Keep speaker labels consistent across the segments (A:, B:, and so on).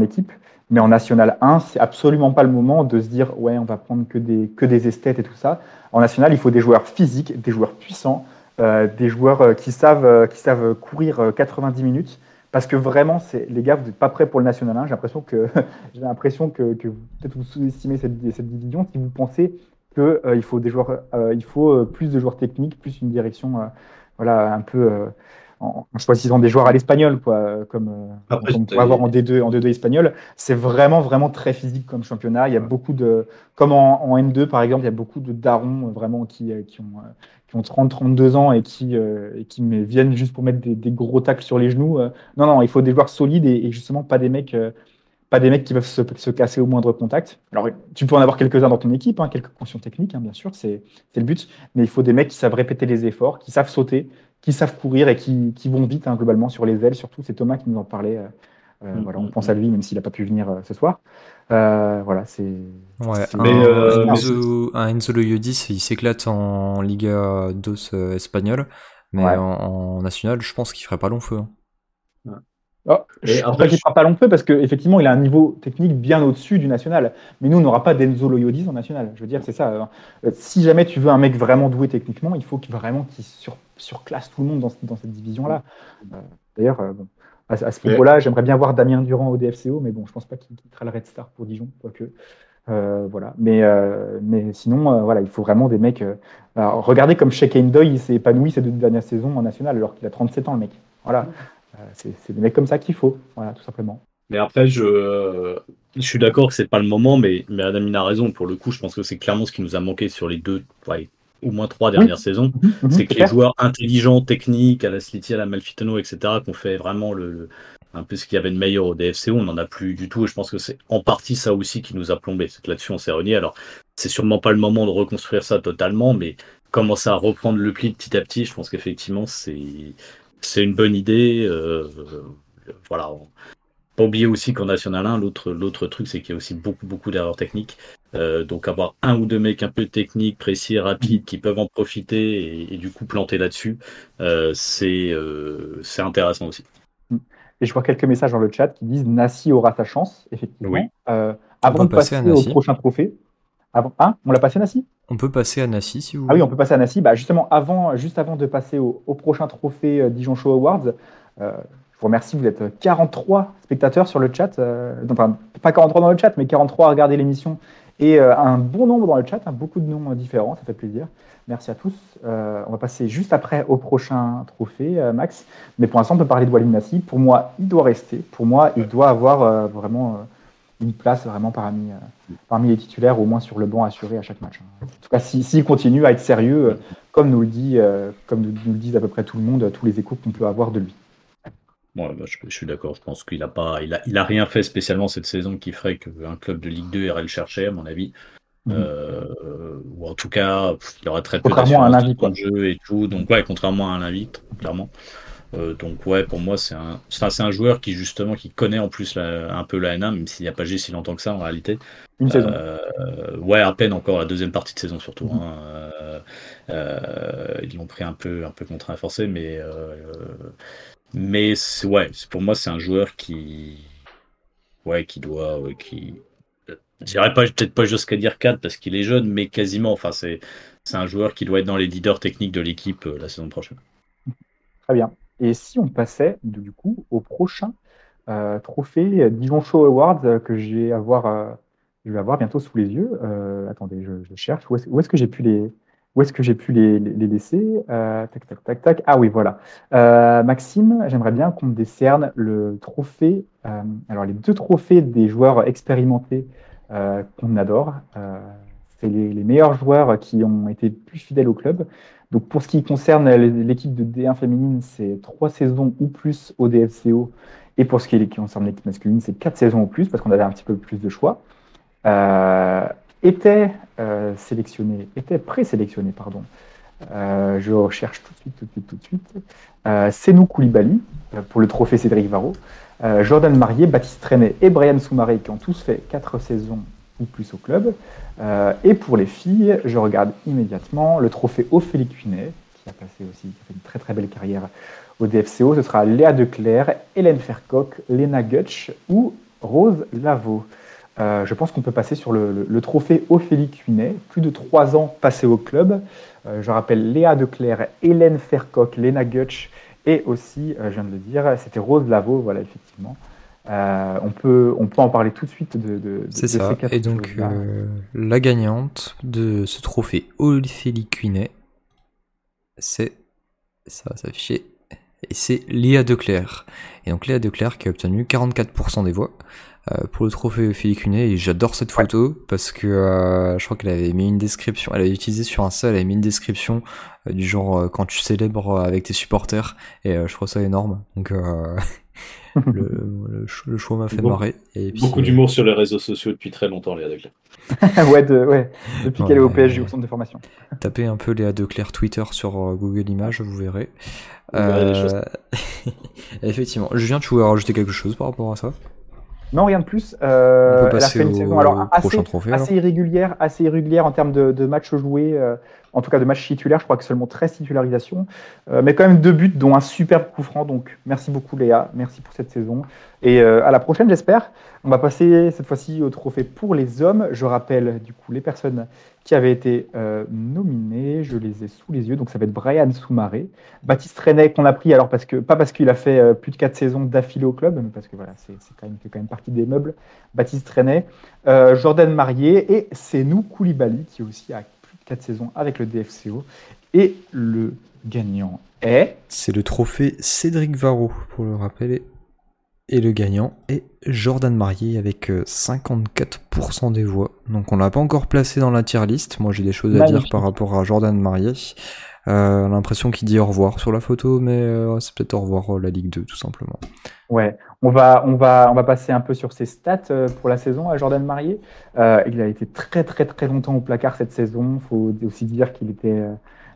A: l'équipe. Mais en National 1, c'est absolument pas le moment de se dire ouais, on va prendre que des, esthètes et tout ça. En National, il faut des joueurs physiques, des joueurs puissants, euh, des joueurs euh, qui savent, euh, qui savent courir 90 minutes. Parce que vraiment, les gars, vous n'êtes pas prêts pour le National 1. J'ai l'impression que, que, peut-être vous sous-estimez cette, division si vous pensez qu'il il faut faut plus de joueurs techniques, plus une direction, voilà, un peu en, choisissant des joueurs à l'espagnol, quoi, comme, euh, on peut avoir en D2, en D2 espagnol. C'est vraiment, vraiment très physique comme championnat. Il y a beaucoup de, comme en, N2 par exemple, il y a beaucoup de darons euh, vraiment qui, euh, qui ont, qui ont 30, 32 ans et qui, et qui viennent juste pour mettre des, gros tacles sur les genoux. non, non, il faut des joueurs solides et, justement pas des mecs pas des mecs qui peuvent se, se, casser au moindre contact. Alors, tu peux en avoir quelques-uns dans ton équipe, hein, quelques conscients techniques, hein, bien sûr, c'est le but, mais il faut des mecs qui savent répéter les efforts, qui savent sauter, qui savent courir et qui, qui vont vite, hein, globalement, sur les ailes. Surtout, c'est Thomas qui nous en parlait. Euh, euh mm, voilà, on mm, pense à lui, même s'il n'a pas pu venir euh, ce soir. Euh, voilà, c'est.
B: Ouais, un, Enzo, un Enzo Loyodis, il s'éclate en Liga 2 espagnole, mais en, national, je pense qu'il ferait pas long feu. Hein.
A: Oh, je après, qu'il fera pas long feu parce qu'effectivement, il a un niveau technique bien au-dessus du national. Mais nous, on n'aura pas d'Enzo Loyodis en national. Je veux dire, c'est ça. Si jamais tu veux un mec vraiment doué techniquement, il faut vraiment qu'il sur surclasse tout le monde dans, dans cette division-là. Euh, d'ailleurs, euh, à, ce niveau-là, j'aimerais bien voir Damien Durand au DFCO, mais bon, je pense pas qu'il quittera le Red Star pour Dijon, quoique. Euh, voilà. Mais, mais sinon, voilà, il faut vraiment des mecs. regardez comme Shane Doy s'est épanoui ces deux dernières saisons en national alors qu'il a 37 ans, le mec. Voilà. c'est des mecs comme ça qu'il faut, voilà, tout simplement.
C: Mais après, je, je suis d'accord que c'est pas le moment, mais, mais Adamine a raison. Pour le coup, je pense que c'est clairement ce qui nous a manqué sur les deux, au moins trois dernières saisons, mhm, mhm, c'est que les joueurs intelligents, techniques, à la Slity, à la Malfitano, etc., qu'on fait vraiment le, un peu ce qu'il y avait de meilleur au DFCO, on n'en a plus du tout. Et je pense que c'est en partie ça aussi qui nous a plombé. C'est que là-dessus, on s'est renié. Alors, c'est sûrement pas le moment de reconstruire ça totalement, mais commencer à reprendre le pli petit à petit, je pense qu'effectivement, c'est, c'est une bonne idée. Euh, voilà. Pas oublier aussi qu'en National 1, l'autre, l'autre truc, c'est qu'il y a aussi beaucoup, beaucoup d'erreurs techniques. Euh, donc avoir un ou deux mecs un peu techniques, précis, rapides, qui peuvent en profiter et, du coup planter là-dessus, euh, euh, c'est intéressant aussi.
A: Et je vois quelques messages dans le chat qui disent Nassi aura sa chance, effectivement. avant de passer, au prochain trophée. Avant... Hein on l'a passé à Nassi?
B: On peut passer à Nassi si vous
A: voulez. Ah oui, on peut passer à Nassi. Bah, justement, avant, juste avant de passer au, prochain trophée Dijon Show Awards, vous remercie, vous êtes 43 spectateurs sur le chat. enfin, pas 43 dans le chat, mais 43 à regarder l'émission et euh, un bon nombre dans le chat, hein, beaucoup de noms différents, ça fait plaisir. Merci à tous. Euh, on va passer juste après au prochain trophée, euh, Max. Mais pour l'instant, on peut parler de Walim Nassi. Pour moi, il doit rester. Pour moi, il doit avoir vraiment une place vraiment parmi, parmi les titulaires, au moins sur le banc assuré à chaque match. Hein. En tout cas, s'il continue à être sérieux, comme nous le dit, comme nous, le disent à peu près tout le monde, tous les échos qu'on peut avoir de lui.
C: Bah, je, suis d'accord. Je pense qu'il a pas, il a, il a rien fait spécialement cette saison qui ferait qu'un club de Ligue 2 irait le chercher, à mon avis. Mhm. Euh, ou en tout cas, il aurait très peu
A: de
C: jeu et tout. Donc ouais, contrairement à un invite, clairement. Euh, donc ouais, pour moi, c'est un, c'est un joueur qui justement, qui connaît en plus un peu la N1, même s'il n'y a pas joué si longtemps que ça en réalité.
A: Une saison.
C: Euh, ouais, à peine encore la deuxième partie de saison surtout. Hein. ils l'ont pris un peu, un peu contraint forcé, mais mais ouais, pour moi, c'est un joueur qui. Ouais, qui doit. qui... Je dirais peut-être pas jusqu'à dire 4 parce qu'il est jeune, mais quasiment. Enfin, c'est un joueur qui doit être dans les leaders techniques de l'équipe euh, la saison prochaine.
A: Très bien. Et si on passait, du coup, au prochain euh, trophée Dijon Show Awards euh, que je vais avoir, je vais avoir bientôt sous les yeux. attendez, je, je cherche. Où est-ce que j'ai pu les, où est-ce que j'ai pu les, laisser euh, Tac, tac, tac, tac. Ah oui, voilà. Euh, Maxime, j'aimerais bien qu'on décerne le trophée, euh, alors les deux trophées des joueurs expérimentés qu'on adore. c'est les, meilleurs joueurs qui ont été plus fidèles au club. Donc pour ce qui concerne l'équipe de D1 féminine, c'est trois saisons ou plus au DFCO. Et pour ce qui concerne l'équipe masculine, c'est quatre saisons ou plus, parce qu'on avait un petit peu plus de choix était euh, sélectionné, était présélectionné, pardon. Euh, je recherche tout de suite, tout de suite, tout de suite. Euh, Koulibaly euh, pour le trophée Cédric Varro. Jordan Marié, Baptiste Trenet et Brian Soumaré qui ont tous fait quatre saisons ou plus au club. et pour les filles, je regarde immédiatement le trophée Ophélie Cuinet, qui a passé aussi, qui a fait une très très belle carrière au DFCO. Ce sera Léa Declerc, Hélène Fercoq, Léna Gutsch ou Rose Lavo. Euh, je pense qu'on peut passer sur le, trophée Ophélie Cuinet. Plus de trois ans passés au club. Euh, je rappelle Léa Declerc, Hélène Fercoq, Léna Gutsch et aussi, je viens de le dire, c'était Rose Lavo, voilà, effectivement. on, peut, on peut en parler tout de suite de, de,
B: C'est ça. et donc, la gagnante de ce trophée Ophélie Cuinet, c'est. Ça va s'afficher et c'est Léa Declerc. Et donc Léa Declerc qui a obtenu 44% des voix euh, pour le trophée Philippe Cunet et j'adore cette photo parce que euh, je crois qu'elle avait mis une description, elle avait utilisé sur un seul, elle avait mis une description euh, du genre quand tu célèbres avec tes supporters et je trouve ça énorme. Donc le, le, choix m'a fait marrer. Et
C: Beaucoup d'humour sur les réseaux sociaux depuis très longtemps, Léa Declerc.
A: ouais, ouais, depuis qu'elle est au PSG, au centre de formation.
B: Tapez un peu Léa Declerc Twitter sur Google Images, vous verrez. Euh... Effectivement. Julien, tu voulais rajouter quelque chose par rapport à ça?
A: Non, rien de plus. Euh, elle a fait une saison alors, assez, irrégulière, assez irrégulière en termes de, matchs joués, euh, en tout cas de matchs titulaires. Je crois que seulement 13 titularisations, euh, mais quand même deux buts, dont un superbe coup franc. Donc merci beaucoup Léa, merci pour cette saison. Et euh, à la prochaine, j'espère. On va passer cette fois-ci au trophée pour les hommes. Je rappelle du coup les personnes qui avaient été euh, nominées. Je les ai sous les yeux. Donc ça va être Brian Soumaré, Baptiste René qu'on a pris alors parce que pas parce qu'il a fait euh, plus de 4 saisons d'affilée au club, mais parce que voilà, c'est quand même quand partie des meubles. Baptiste René, Jordan Marié et c'est nous Koulibaly qui aussi a 4 saisons avec le DFCO. Et le gagnant est.
B: C'est le trophée Cédric Varro pour le rappeler. Et le gagnant est Jordan Marié avec 54% euh, des voix. Donc on l'a pas encore placé dans la tier list. Moi j'ai des choses à dire par rapport à Jordan Marié. Euh, l'impression qu'il dit au revoir sur la photo, mais euh, c'est peut-être au revoir la Ligue 2 tout simplement.
A: Ouais, on va, on va, on va passer un peu sur ses stats pour la saison à Jordan Marié. il a été très très très longtemps au placard cette saison. Il faut aussi dire qu'il était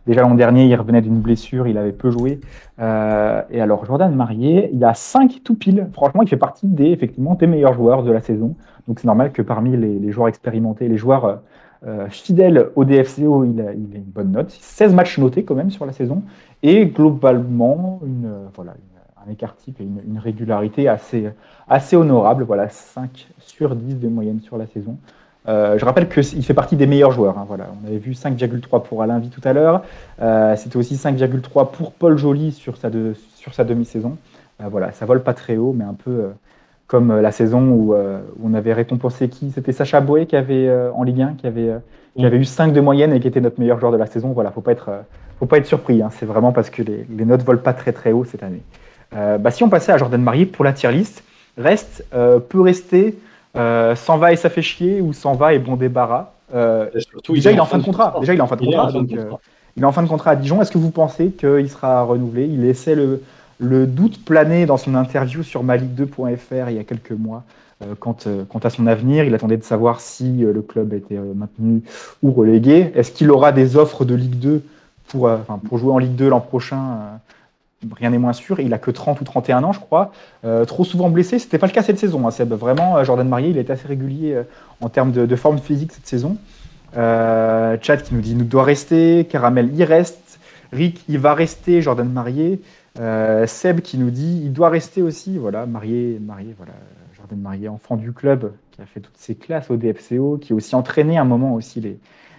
A: Déjà l'an dernier, il revenait d'une blessure, il avait peu joué. Euh, et alors Jordan Marié, il a 5 tout pile. Franchement, il fait partie des effectivement des meilleurs joueurs de la saison. Donc c'est normal que parmi les, joueurs expérimentés, les joueurs euh, euh, fidèles au DFCO, il a, une bonne note. 16 matchs notés quand même sur la saison. Et globalement, une, voilà, un écart type et une, régularité assez, assez honorable. Voilà, 5 sur 10 de moyenne sur la saison. Euh, je rappelle qu'il fait partie des meilleurs joueurs. Hein, voilà. On avait vu 5,3 pour Alain Vie tout à l'heure. Euh, c'était aussi 5,3 pour Paul Joly sur sa, sur sa demi-saison. Euh, voilà, ça vole pas très haut, mais un peu comme la saison où, on avait récompensé qui? C'était Sacha Boé qui avait en Ligue 1, qui avait, qui avait eu 5 de moyenne et qui était notre meilleur joueur de la saison. Voilà, faut pas être, faut pas être surpris. Hein. C'est vraiment parce que les, les, notes volent pas très très haut cette année. bah, si on passait à Jordan Marié pour la tier list, reste peut rester euh, s'en va et ça fait chier ou s'en va et bon débarras. Euh, déjà, il est en fin de contrat. Déjà, il est en fin de contrat. Euh, il est en fin de contrat à Dijon. Est-ce que vous pensez qu'il sera renouvelé? Il laissait le, le, doute planer dans son interview sur maligue2.fr il y a quelques mois. Quant, quant, à son avenir, il attendait de savoir si le club était maintenu ou relégué. Est-ce qu'il aura des offres de Ligue 2 pour, jouer en Ligue 2 l'an prochain rien n'est moins sûr. Il a que 30 ou 31 ans, je crois. Euh, trop souvent blessé. C'était pas le cas cette saison. Hein, Seb. Vraiment, euh, Jordan Marié, il est assez régulier euh, en termes de, forme physique cette saison. Chad qui nous dit nous doit rester. Caramel, il reste. Rick, il va rester. Jordan Marié. Seb qui nous dit il doit rester aussi. Voilà, Marié, Marié, voilà. Jordan Marié, enfant du club, qui a fait toutes ses classes au DFCO, qui a aussi entraîné un moment aussi les,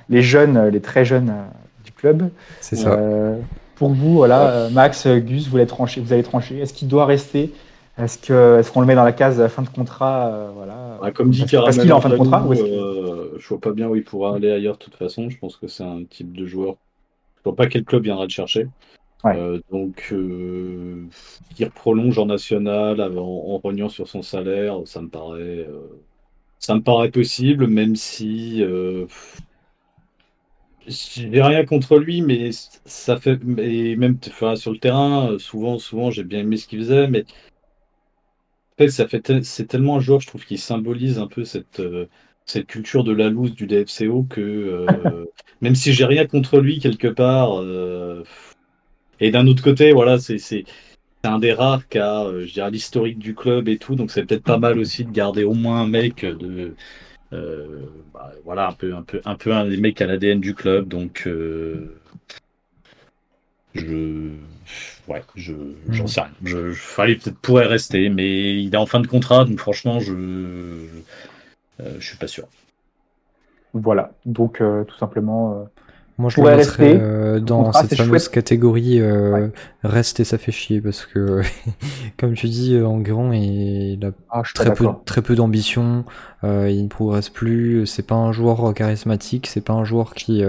A: les jeunes, les très jeunes du club.
B: C'est ça.
A: Pour vous, voilà, euh, Max, euh, Gus, vous allez trancher. Vous allez trancher. Est-ce qu'il doit rester? Est-ce que est-ce qu'on le met dans la case fin de contrat euh, Voilà?
C: comme dit Parce qu'il est en fin de contrat. Je je vois pas bien où il pourra aller ailleurs de toute façon. Je pense que c'est un type de joueur. Je vois pas quel club viendra le chercher. Donc, qu'il prolonge en national en, en rognant sur son salaire, ça me paraît, ça me paraît possible, même si j'ai rien contre lui, mais ça fait. Et même sur le terrain, souvent, souvent, j'ai bien aimé ce qu'il faisait, mais. En fait, ça fait c'est tellement un joueur, je trouve, qui symbolise un peu cette, euh, cette culture de la loose du DFCO que euh, même si j'ai rien contre lui quelque part, euh, et d'un autre côté, voilà, c'est un des rares qui a, je dirais, l'historique du club et tout, donc c'est peut-être pas mal aussi de garder au moins un mec de euh, bah, voilà, un peu, un peu, un peu un des mecs à l'ADN du club. Donc, euh, Je. Ouais, je, j'en sais rien. Je, fallait peut-être pourrait rester, mais il est en fin de contrat, donc franchement, je. je suis pas sûr.
A: Voilà, donc tout simplement.
B: Moi, je le mettrais euh, dans cette fameuse catégorie euh, reste et ça fait chier parce que, comme tu dis, euh, en grand, il a ah, très, peu, très peu d'ambition, euh, il ne progresse plus. C'est pas un joueur charismatique, c'est pas un joueur qui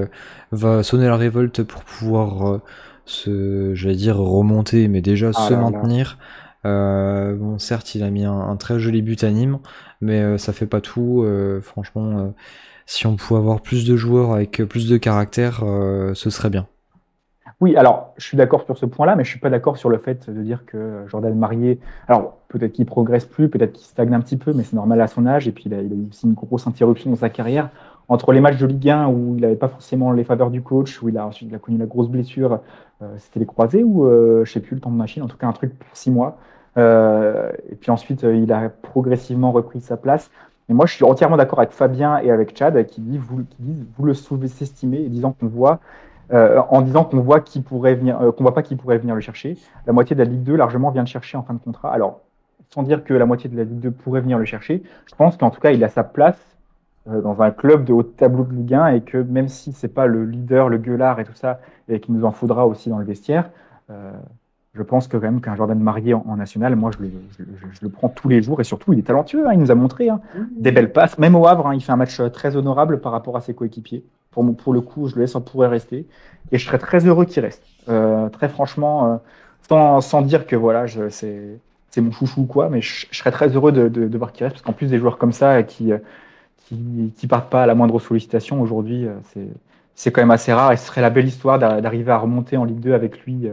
B: va sonner la révolte pour pouvoir se, j'allais dire, remonter, mais déjà ah se maintenir. bon, certes, il a mis un, un, très joli but à Nîmes, mais ça fait pas tout. franchement si on pouvait avoir plus de joueurs avec plus de caractère, euh, ce serait bien.
A: Oui, alors je suis d'accord sur ce point-là, mais je suis pas d'accord sur le fait de dire que Jordan Marié, alors peut-être qu'il progresse plus, peut-être qu'il stagne un petit peu, mais c'est normal à son âge, et puis il a, eu aussi une grosse interruption dans sa carrière. Entre les matchs de Ligue 1 où il n'avait pas forcément les faveurs du coach, où il a ensuite il a connu la grosse blessure, euh, c'était les croisés ou je euh, je sais plus le temps de machine, en tout cas un truc pour six mois. et puis ensuite il a progressivement repris sa place. Et moi, je suis entièrement d'accord avec Fabien et avec Chad qui, disent vous le sous-estimez disant qu'on voit euh, en disant qu'on voit qui pourrait venir, euh, qu'on voit pas qui pourrait venir le chercher. La moitié de la Ligue 2 largement vient le chercher en fin de contrat. Alors, sans dire que la moitié de la Ligue 2 pourrait venir le chercher, je pense qu'en tout cas, il a sa place euh, dans un club de haut tableau de Ligue 1 et que même si c'est pas le leader, le gueulard et tout ça, et qu'il nous en faudra aussi dans le vestiaire, je pense que quand même qu'un Jordan Marié en, national, moi je le, je, le, prends tous les jours et surtout il est talentueux, hein, il nous a montré hein. mmh. des belles passes, même au Havre, hein, il fait un match euh, très honorable par rapport à ses coéquipiers. Pour, pour le coup, je le laisse, en pourrait rester et je serais très heureux qu'il reste. Euh, très franchement, euh, sans, sans, dire que voilà, c'est mon chouchou ou quoi, mais je, serais très heureux de, de, de voir qu'il reste parce qu'en plus des joueurs comme ça qui, qui, qui partent pas à la moindre sollicitation aujourd'hui, c'est quand même assez rare et ce serait la belle histoire d'arriver à remonter en Ligue 2 avec lui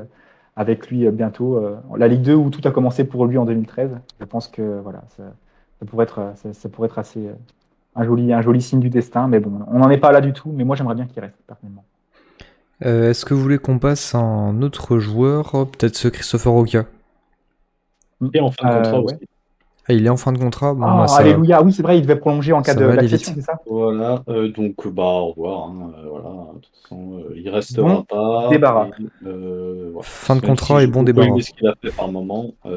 A: avec lui euh, bientôt. Euh, la Ligue 2 où tout a commencé pour lui en 2013. Je pense que voilà, ça, pourrait, être, ça, pourrait être assez euh, un joli, un joli signe du destin. Mais bon, on n'en est pas là du tout. Mais moi, j'aimerais bien qu'il reste personnellement.
B: Est-ce que vous voulez qu'on passe à un autre joueur Peut-être ce Christopher Oka
C: Et en fin de contrat aussi.
B: Ah, il est en fin de contrat.
A: Bon, ah, bah, alléluia. Oui, c'est vrai, il devait prolonger en cas de l'accession, c'est ça
C: Voilà. Euh, donc, bah, au revoir. Hein, euh, voilà. De toute façon, euh, il restera bon, pas.
B: Débarras. voilà. Fin de contrat et bon débarras.
C: ce qu'il a fait par moment. il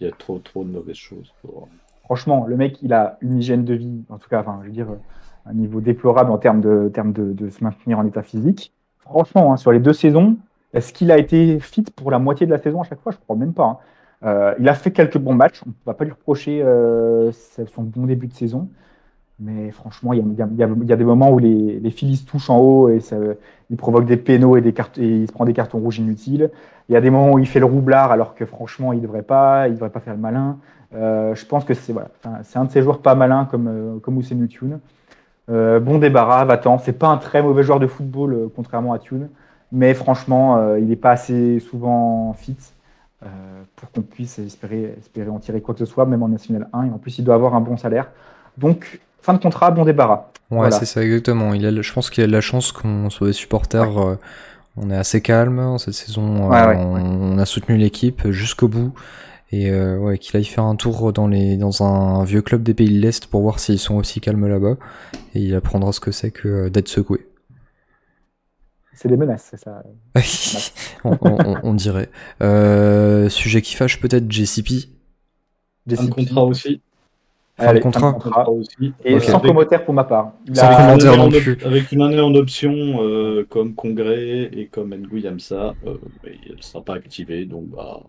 C: y a trop, trop de mauvaises choses. Pour...
A: Franchement, le mec, il a une hygiène de vie, en tout cas, enfin, je veux dire, un niveau déplorable en termes de, termes de, de se maintenir en état physique. Franchement, hein, sur les deux saisons, est-ce qu'il a été fit pour la moitié de la saison à chaque fois? Je ne crois même pas. Hein. Euh, il a fait quelques bons matchs. On ne va pas lui reprocher euh, son bon début de saison. Mais franchement, il y, a, des moments où les, les touchent en haut et ça, il provoque des pénaux et, des et il se prend des cartons rouges inutiles. Il y a des moments où il fait le roublard alors que franchement, il ne devrait pas, il devrait pas faire le malin. Euh, je pense que c'est un de ces joueurs pas malins comme, comme Hussein Tune. Bon débarras, va-t'en. C'est pas un très mauvais joueur de football, contrairement à Tune. Mais franchement, il n'est pas assez souvent fit. Euh, pour qu'on puisse espérer, espérer en tirer quoi que ce soit, même en National 1. Et en plus, il doit avoir un bon salaire. Donc, fin de contrat, bon débarras.
B: Ouais, c'est ça, exactement. Il a, je pense qu'il a de la chance qu'on soit des supporters. Euh, on est assez calme cette saison. Euh, on, a soutenu l'équipe jusqu'au bout. Et ouais, qu'il aille faire un tour dans, les, dans un vieux club des pays de l'Est pour voir s'ils sont aussi calmes là-bas. Et il apprendra ce que c'est que d'être secoué.
A: C'est des menaces, c'est ça.
B: on, dirait. Euh, sujet qui fâche peut-être JCP.
C: Un contrat aussi.
B: Fin de contrat.
A: aussi. Et sans commentaire pour ma part.
B: sans commentaire non plus.
C: Avec une année en option euh, comme Congrès et comme Nguyamsa, euh, il ne sera pas activé. Donc, bah,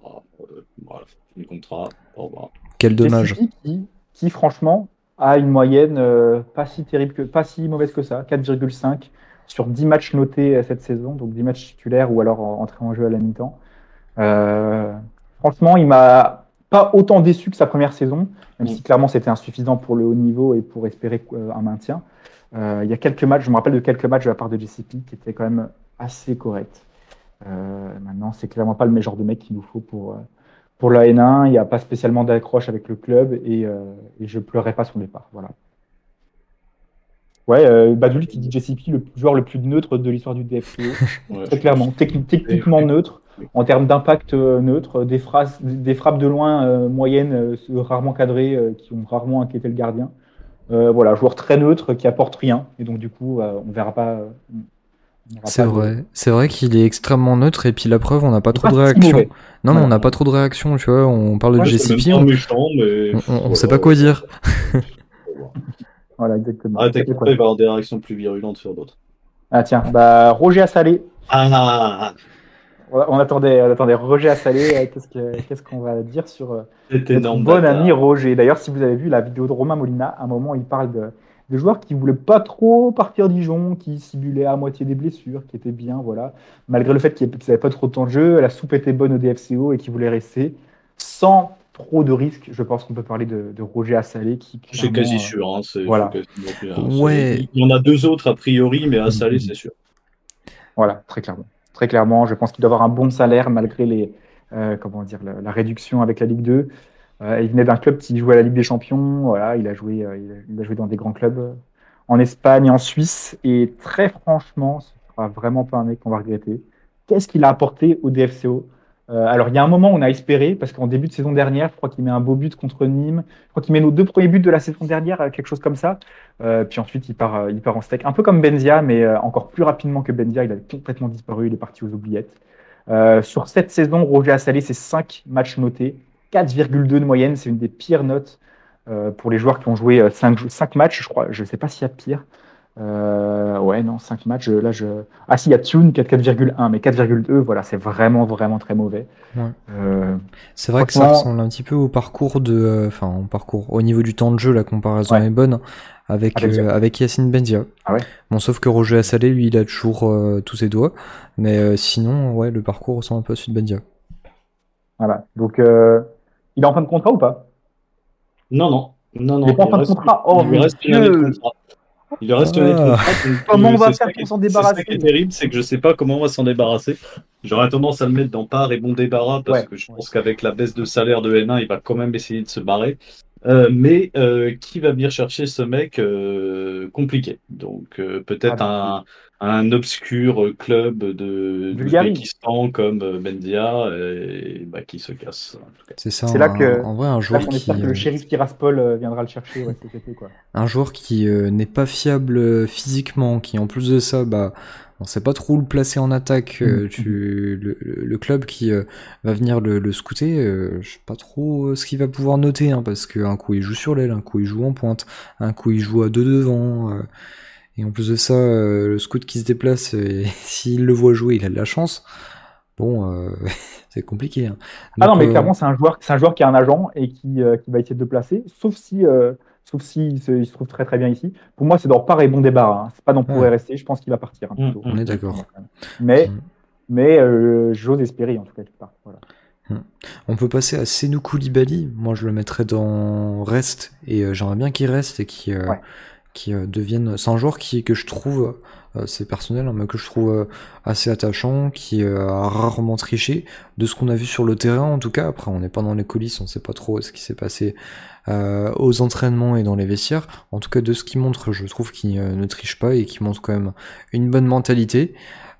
C: euh, voilà, un contrat. Au revoir.
B: Quel dommage.
A: Qui, qui, franchement, a une moyenne pas si terrible que, pas si mauvaise que ça, 4,5 sur 10 matchs notés euh, cette saison, donc 10 matchs titulaires ou alors entrés en jeu à la mi-temps. Euh, franchement, il m'a pas autant déçu que sa première saison, même si clairement c'était insuffisant pour le haut niveau et pour espérer euh, un maintien. il y a quelques matchs, je me rappelle de quelques matchs de la part de JCP qui étaient quand même assez corrects. maintenant, c'est clairement pas le meilleur de mec qu'il nous faut pour, pour la N1. Il n'y a pas spécialement d'accroche avec le club et, et je pleurerai pas son départ. Voilà. Ouais, euh, Badouli qui dit JCP, le joueur le plus neutre de l'histoire du DFCO. Très clairement. techniquement neutre, en termes d'impact euh, neutre, des, phrases, des frappes de loin euh, moyennes, rarement cadrées, qui ont rarement inquiété le gardien. voilà, joueur très neutre qui apporte rien. Et donc, du coup, on verra pas.
B: C'est vrai, c'est vrai qu'il est extrêmement neutre et puis la preuve, on n'a pas trop de réaction. Non, mais on n'a pas trop de réaction, tu vois. On parle de JCP, on... on, sait pas quoi dire.
A: voilà, exactement.
C: Ah, t'inquiète pas, il va avoir des réactions plus virulentes sur d'autres.
A: Ah tiens, bah Roger Assalé. Ah, on attendait, on attendait Roger Assalé. Qu'est-ce qu'on va dire sur euh, notre bon ami Roger D'ailleurs, si vous avez vu la vidéo de Romain Molina, à un moment, il parle de des joueurs qui voulaient pas trop partir Dijon, qui simulaient à moitié des blessures, qui étaient bien, voilà. Malgré le fait qu'ils n'avaient pas trop de temps de jeu, la soupe était bonne au DFCO et qui voulaient rester sans trop de risques. Je pense qu'on peut parler de, Roger Assalé qui.
C: C'est quasi sûr. Hein,
A: voilà.
B: ouais.
C: Il y en a deux autres a priori, mais Assalé, c'est sûr.
A: Voilà, très clairement. Très clairement, je pense qu'il doit avoir un bon salaire malgré les, euh, comment dire, la, réduction avec la Ligue 2. Euh, il venait d'un club qui jouait à la Ligue des Champions. Voilà, il a joué, euh, il a joué dans des grands clubs euh, en Espagne, en Suisse. Et très franchement, ce sera vraiment pas un mec qu'on va regretter. Qu'est-ce qu'il a apporté au DFCO alors, il y a un moment on a espéré, parce qu'en début de saison dernière, je crois qu'il met un beau but contre Nîmes. Je crois qu'il met nos deux premiers buts de la saison dernière, quelque chose comme ça. puis ensuite, il part, en steak. Un peu comme Benzia, mais encore plus rapidement que Benzia. Il a complètement disparu, il est parti aux oubliettes. sur cette saison, Roger Assalé, c'est 5 matchs notés. 4,2 de moyenne, c'est une des pires notes euh, pour les joueurs qui ont joué 5, euh, 5 matchs, je crois. Je ne sais pas s'il y a pire. Euh, ouais, non, 5 matchs. Là, je... Ah, si, il y a Tune, 4,1, mais 4,2, voilà, c'est vraiment, vraiment très mauvais.
B: c'est vrai que ça ressemble un petit peu au parcours de. Enfin, au parcours. Au niveau du temps de jeu, la comparaison est bonne avec, avec Yacine Benzia.
A: Ah ouais
B: bon, sauf que Roger Assalé, lui, il a toujours tous ses doigts. Mais sinon, ouais, le parcours ressemble un peu à celui de Benzia.
A: Voilà. Donc, il est en fin de contrat ou pas?
C: Non, non. Non, non.
A: Il est pas en fin de contrat? Oh,
C: il reste une année de contrat. Il reste ah. contrat.
A: comment on va faire pour s'en débarrasser
C: Ce qui est terrible, c'est que je sais pas comment on va s'en débarrasser. J'aurais tendance à le mettre dans part et bon débarras parce que je pense qu'avec la baisse de salaire de N1, il va quand même essayer de se barrer. Euh, mais euh, qui va venir chercher ce mec euh, compliqué Donc peut-être ah, un, un obscur club de d'Uzbékistan comme Mendia et, bah, qui se casse.
B: C'est ça.
A: C'est là que
B: en vrai un joueur
A: qui que le shérif Tiraspol viendra le chercher ouais, cet été, quoi.
B: Un joueur qui n'est pas fiable physiquement, qui en plus de ça bah on sait pas trop où le placer en attaque. Euh, mm. tu, le, club qui euh, va venir le, scouter, euh, je sais pas trop ce qu'il va pouvoir noter, hein, parce qu'un coup il joue sur l'aile, un coup il joue en pointe, un coup il joue à deux devant. Et en plus de ça, le scout qui se déplace, s'il le voit jouer, il a de la chance. Bon, c'est compliqué. Hein.
A: ah non, mais clairement, c'est un joueur, c'est un joueur qui a un agent et qui, qui va essayer de le placer, sauf si sauf s'il se, il se trouve très très bien ici. Pour moi, c'est dans part et bon débarras. Hein. C'est pas dans pourrait rester. Je pense qu'il va partir.
B: Hein, on est d'accord.
A: Mais, mais euh, j'ose espérer en tout cas
B: On peut passer à Senou Koulibaly. Moi, je le mettrais dans reste et euh, j'aimerais bien qu'il reste et qu'il euh, devienne. C'est un joueur qui, que je trouve, c'est personnel, hein, mais que je trouve assez attachant, qui a rarement triché. De ce qu'on a vu sur le terrain, en tout cas. Après, on n'est pas dans les coulisses, on sait pas trop ce qui s'est passé euh, aux entraînements et dans les vestiaires. En tout cas, de ce qu'il montre, je trouve qu'il euh, ne triche pas et qu'il montre quand même une bonne mentalité.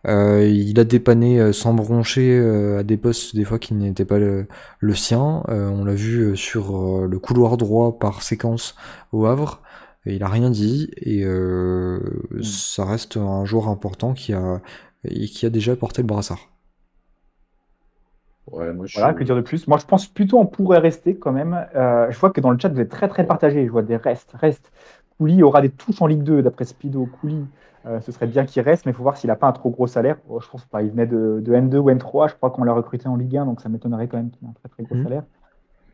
B: Euh, il a dépanné sans broncher à des postes des fois qui n'étaient pas le, sien. on l'a vu sur le couloir droit par séquence au Havre. Il a rien dit et mm. ça reste un joueur important qui a, qui a déjà porté le brassard.
A: Ouais, moi, je voilà, que dire de plus? Moi, je pense plutôt on pourrait rester quand même. Euh, je vois que dans le chat, vous êtes très très partagé. Je vois des restes, restes. Couli aura des touches en Ligue 2, d'après Speedo. Couli, euh, ce serait bien qu'il reste, mais il faut voir s'il n'a pas un trop gros salaire. Oh, je pense pas. Il venait de, N2 ou N3. Je crois qu'on l'a recruté en Ligue 1, donc ça m'étonnerait quand même qu'il ait un très très gros mmh. salaire.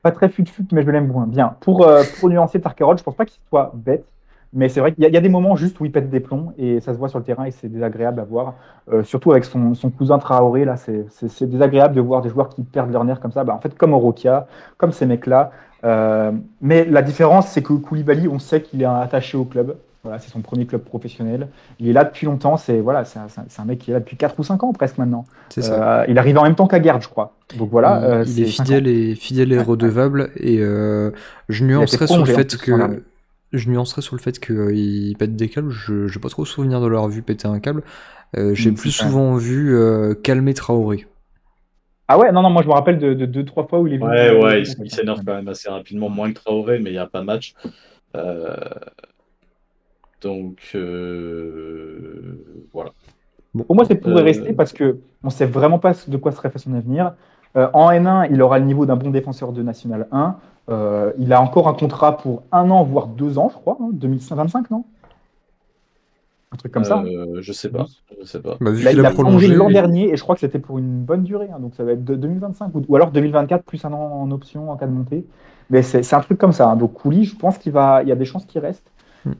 A: Pas très fut-fut, mais je l'aime bien. Bien. Pour, euh, pour nuancer Tarkerol, je pense pas qu'il soit bête. Mais c'est vrai qu'il y, a des moments juste où il pète des plombs et ça se voit sur le terrain et c'est désagréable à voir. Euh, surtout avec son, cousin Traoré, là, c'est désagréable de voir des joueurs qui perdent leur nerf comme ça. Bah, en fait, comme Orokia, comme ces mecs-là. Euh, mais la différence, c'est que Koulibaly, on sait qu'il est attaché au club. Voilà, c'est son premier club professionnel. Il est là depuis longtemps. C'est voilà, c'est un, mec qui est là depuis 4 ou 5 ans presque maintenant. Euh, il arrive en même temps qu'Aguerd, je crois. Donc voilà.
B: Il, est, fidèle et fidèle et redevable. Et je nuancerais sur le fait que je nuancerais sur le fait qu'il pète des câbles. Je n'ai pas trop souvenir de l'avoir vu péter un câble. Euh, j'ai mm, plus souvent vu euh, calmer Traoré.
A: Ah ouais, non, non, moi je me rappelle de, deux, trois fois où il est
C: venu. Ouais, ouais, il, s'énerve quand même assez rapidement, moins que Traoré, mais il n'y a pas de match. Euh, donc, voilà.
A: Pour moi, c'est pourrait rester parce que on sait vraiment pas de quoi serait fait son avenir. en N1, il aura le niveau d'un bon défenseur de National 1. il a encore un contrat pour un an, voire deux ans, je crois, 2025, hein, non? Un truc comme ça
C: euh, Je sais pas. Je sais pas.
A: Bah, il a, prolongé l'an dernier et je crois que c'était pour une bonne durée. Hein, donc ça va être de 2025 ou, alors 2024 plus un an en option en cas de montée. Mais c'est un truc comme ça. Hein. Donc Couli, je pense qu'il va, il y a des chances qu'il reste.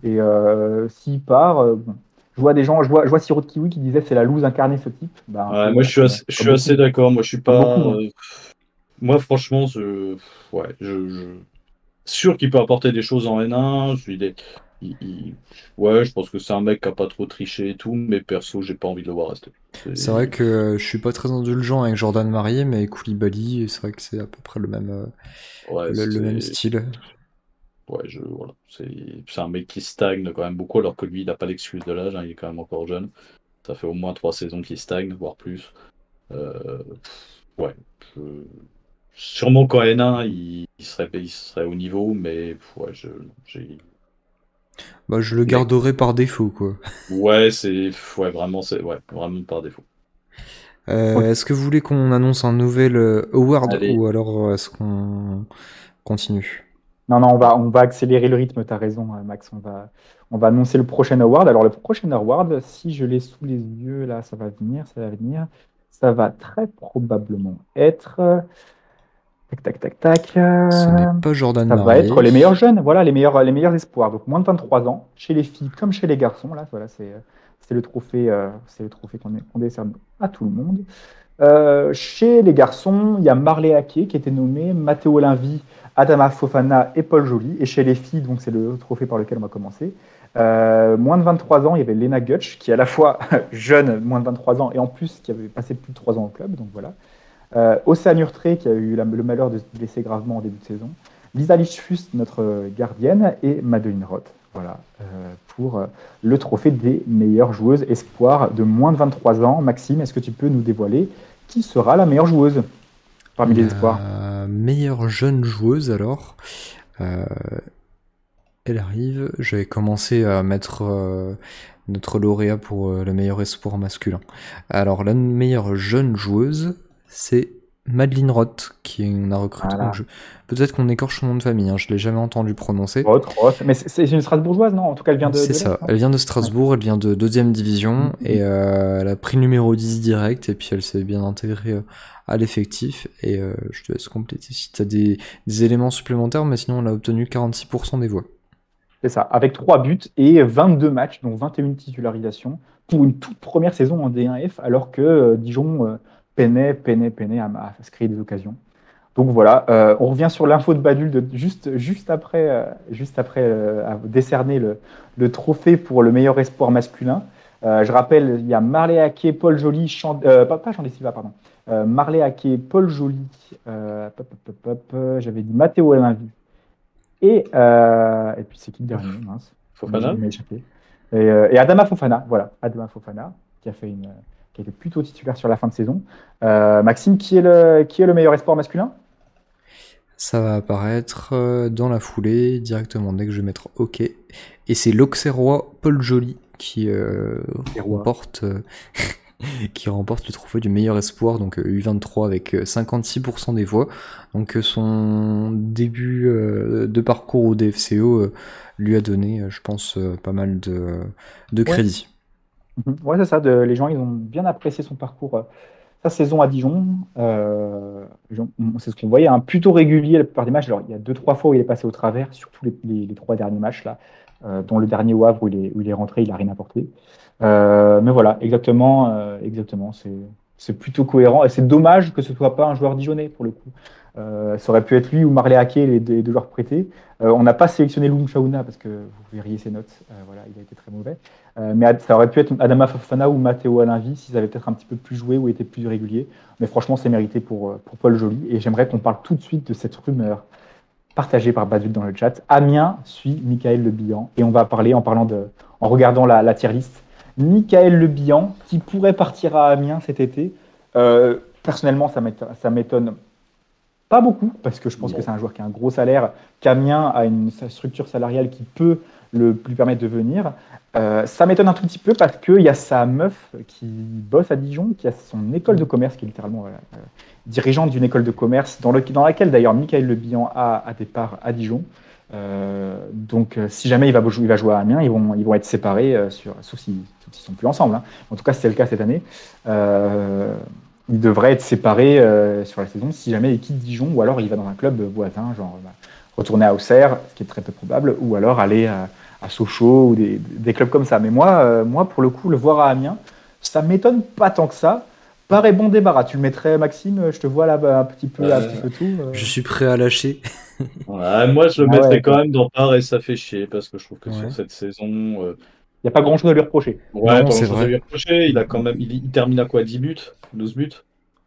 A: Et euh, s'il part, euh, je vois des gens, je vois, je vois Siro de Kiwi qui disait c'est la loose incarnée ce type.
C: Bah, moi je suis assez, je suis assez d'accord. Moi je suis pas. Hein. moi franchement, je, ouais, je, sûr qu'il peut apporter des choses en N1. Je suis des Ouais, je pense que c'est un mec qui a pas trop triché et tout, mais perso, j'ai pas envie de le voir rester.
B: C'est vrai que euh, je suis pas très indulgent avec Jordan Marié, mais Koulibaly, c'est vrai que c'est à peu près le même, euh, le, même style.
C: Ouais, je, voilà. C'est un mec qui stagne quand même beaucoup, alors que lui, il a pas d'excuse de l'âge, hein, il est quand même encore jeune. Ça fait au moins trois saisons qu'il stagne, voire plus. Euh, ouais. Sûrement qu'en N1, il, serait, il serait au niveau, mais ouais, j'ai
B: bah, je le garderai par défaut, quoi.
C: Ouais, c'est ouais, vraiment, c'est ouais, vraiment par défaut.
B: Euh, est-ce que vous voulez qu'on annonce un nouvel euh, award ou alors est-ce qu'on continue?
A: Non, non, on va, on va accélérer le rythme, tu as raison, Max. On va, on va annoncer le prochain award. Alors, le prochain award, si je l'ai sous les yeux, là, ça va venir, ça va venir. Ça va très probablement être. Tac, tac, tac, tac.
B: Ce n'est pas Jordan
A: Ça va être les meilleurs jeunes, voilà, les meilleurs, les meilleurs espoirs. Donc moins de 23 ans, chez les filles comme chez les garçons. Là, voilà, c'est, c'est le trophée, euh, c'est le trophée qu'on, décerne à tout le monde. Euh, chez les garçons, il y a Marley Hacké qui était nommé, Matteo Linvi, Adama Fofana et Paul Joly. Et chez les filles, donc c'est le trophée par lequel on va commencer. Euh, moins de 23 ans, il y avait Lena Gutsch, qui est à la fois jeune, moins de 23 ans, et en plus qui avait passé plus de 3 ans au club. Donc voilà. Euh, Océane Urtré, qui a eu le malheur de se blesser gravement en début de saison. Lisa Lichfust, notre gardienne, et Madeline Roth. Voilà, euh, pour euh, le trophée des meilleures joueuses espoirs de moins de 23 ans. Maxime, est-ce que tu peux nous dévoiler qui sera la meilleure joueuse? Parmi les espoirs
B: Meilleure jeune joueuse alors. elle arrive. Je vais commencer à mettre notre lauréat pour le meilleur espoir masculin. Alors la meilleure jeune joueuse, c'est Madeleine Roth qui on a recruté. Peut-être qu'on écorche son nom de famille, hein, je l'ai jamais entendu prononcer.
A: Roth, Roth. Mais c'est une Strasbourgeoise, non? En tout cas, elle vient de.
B: C'est ça, elle vient de Strasbourg, elle vient de deuxième division mm-hmm. et euh, elle a pris numéro 10 direct et puis elle s'est bien intégrée euh, à l'effectif. Et euh, je te laisse compléter si tu as des, des, éléments supplémentaires, mais sinon on a obtenu 46% des voix.
A: C'est ça, avec 3 buts et 22 matchs, donc 21 titularisations pour une toute première saison en D1F, alors que Dijon peinait, peinait, peinait à, à, se créer des occasions. Donc voilà, euh, on revient sur l'info de Badul de, juste, juste après, euh, juste après euh, décerner le, le, trophée pour le meilleur espoir masculin. je rappelle, il y a Marley Hacké, Paul Joly, pas, pas Jean Silva, pardon. Marley Hacké, Paul Joly, j'avais dit Matteo Alinvi. Et, et puis c'est qui le dernier mince
C: Fofana
A: et, et, Adama Fofana, voilà, Adama Fofana, qui a fait une, qui était plutôt titulaire sur la fin de saison. Euh, Maxime, qui est, le, qui est le meilleur espoir masculin?
B: Ça va apparaître euh, dans la foulée, directement dès que je vais mettre OK. Et c'est l'Auxerrois Paul Joly qui euh, remporte. qui remporte le trophée du meilleur espoir, donc U23 avec 56% des voix. Donc son début de parcours au DFCO lui a donné, je pense, pas mal de, de crédit.
A: Ouais, c'est ça. les gens, ils ont bien apprécié son parcours, euh, sa saison à Dijon. Euh, c'est ce qu'on voyait, hein, plutôt régulier la plupart des matchs. Alors, il y a deux, trois fois où il est passé au travers, surtout les, trois derniers matchs, là, euh, dont le dernier au Havre où il est, rentré, il n'a rien apporté. mais voilà, exactement, exactement. C'est plutôt cohérent. Et c'est dommage que ce soit pas un joueur dijonnais, pour le coup. Euh, ça aurait pu être lui ou Marley Hacké, les deux, joueurs prêtés. On n'a pas sélectionné Lung Shauna parce que vous verriez ses notes. Voilà, il a été très mauvais. Mais ça aurait pu être Adama Fofana ou Matteo Alinvi s'ils avaient peut-être un petit peu plus joué ou été plus réguliers. Mais franchement, c'est mérité pour, pour Paul Joly. Et j'aimerais qu'on parle tout de suite de cette rumeur partagée par Badul dans le chat. Amiens suit Michael Le Bihan. Et on va parler en, parlant de, en regardant la, la tier list. Michael Le Bihan, qui pourrait partir à Amiens cet été. personnellement, ça m'étonne Pas beaucoup, parce que je pense que c'est un joueur qui a un gros salaire. Camien a une structure salariale qui peut le, lui permettre de venir. Euh, ça m'étonne un tout petit peu parce qu'il y a sa meuf qui bosse à Dijon, qui a son école de commerce, qui est littéralement euh, dirigeante d'une école de commerce, dans, le, dans laquelle d'ailleurs Michael Le Bihan a à départ à Dijon. Euh, donc, si jamais il va, jouer à Amiens, ils vont, ils vont être séparés, sur, sauf s'ils ne sont plus ensemble. Hein. En tout cas, c'est le cas cette année. il devrait être séparé sur la saison si jamais il quitte Dijon, ou alors il va dans un club voisin, genre bah, retourner à Auxerre, ce qui est très peu probable, ou alors aller à à Sochaux ou des, des, clubs comme ça. Mais moi, euh, moi, pour le coup, le voir à Amiens, ça m'étonne pas tant que ça. Pareil, bon débarras. Tu le mettrais, Maxime Je te vois là un petit peu, un petit peu tout. Euh.
B: Je suis prêt à lâcher.
C: moi, je le ah mettrais quand même dans part et ça fait chier parce que je trouve que sur cette saison.
A: Euh, il n'y a pas grand chose à lui reprocher.
C: Ouais, pas grand chose à lui reprocher. Il, a quand même, il, termine à quoi 10 buts 12 buts?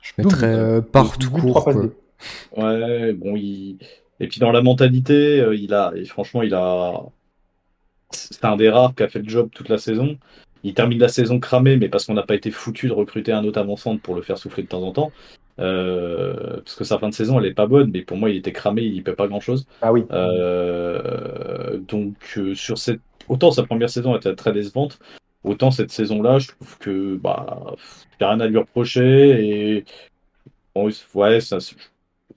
B: Je mettrais partout court.
C: Ouais, bon, il... Et puis dans la mentalité, il a, et franchement, il a, c'est un des rares qui a fait le job toute la saison. Il termine la saison cramé, mais parce qu'on n'a pas été foutu de recruter un autre avant-centre pour le faire souffler de temps en temps. Euh, parce que sa fin de saison, elle est pas bonne, mais pour moi, il était cramé, il ne peut pas grand-chose.
A: Ah oui.
C: Euh, donc, euh, sur cette... autant sa première saison était très décevante, autant cette saison-là, je trouve que bah, n'y a rien à lui reprocher. Et ouais,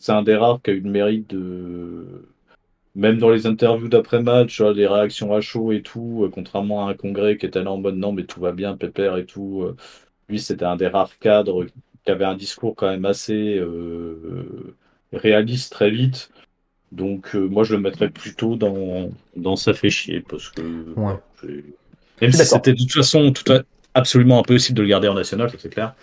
C: c'est un des rares qui a eu le mérite de même dans les interviews d'après-match, les réactions à chaud et tout, euh, contrairement à un congrès qui était là en mode non, mais tout va bien, pépère et tout. Euh, lui, c'était un des rares cadres qui avait un discours quand même assez euh, réaliste très vite. Donc, moi, je le mettrais plutôt dans, dans ça fait chier. Parce que. Même si c'était de toute façon tout absolument impossible de le garder en national, c'est clair.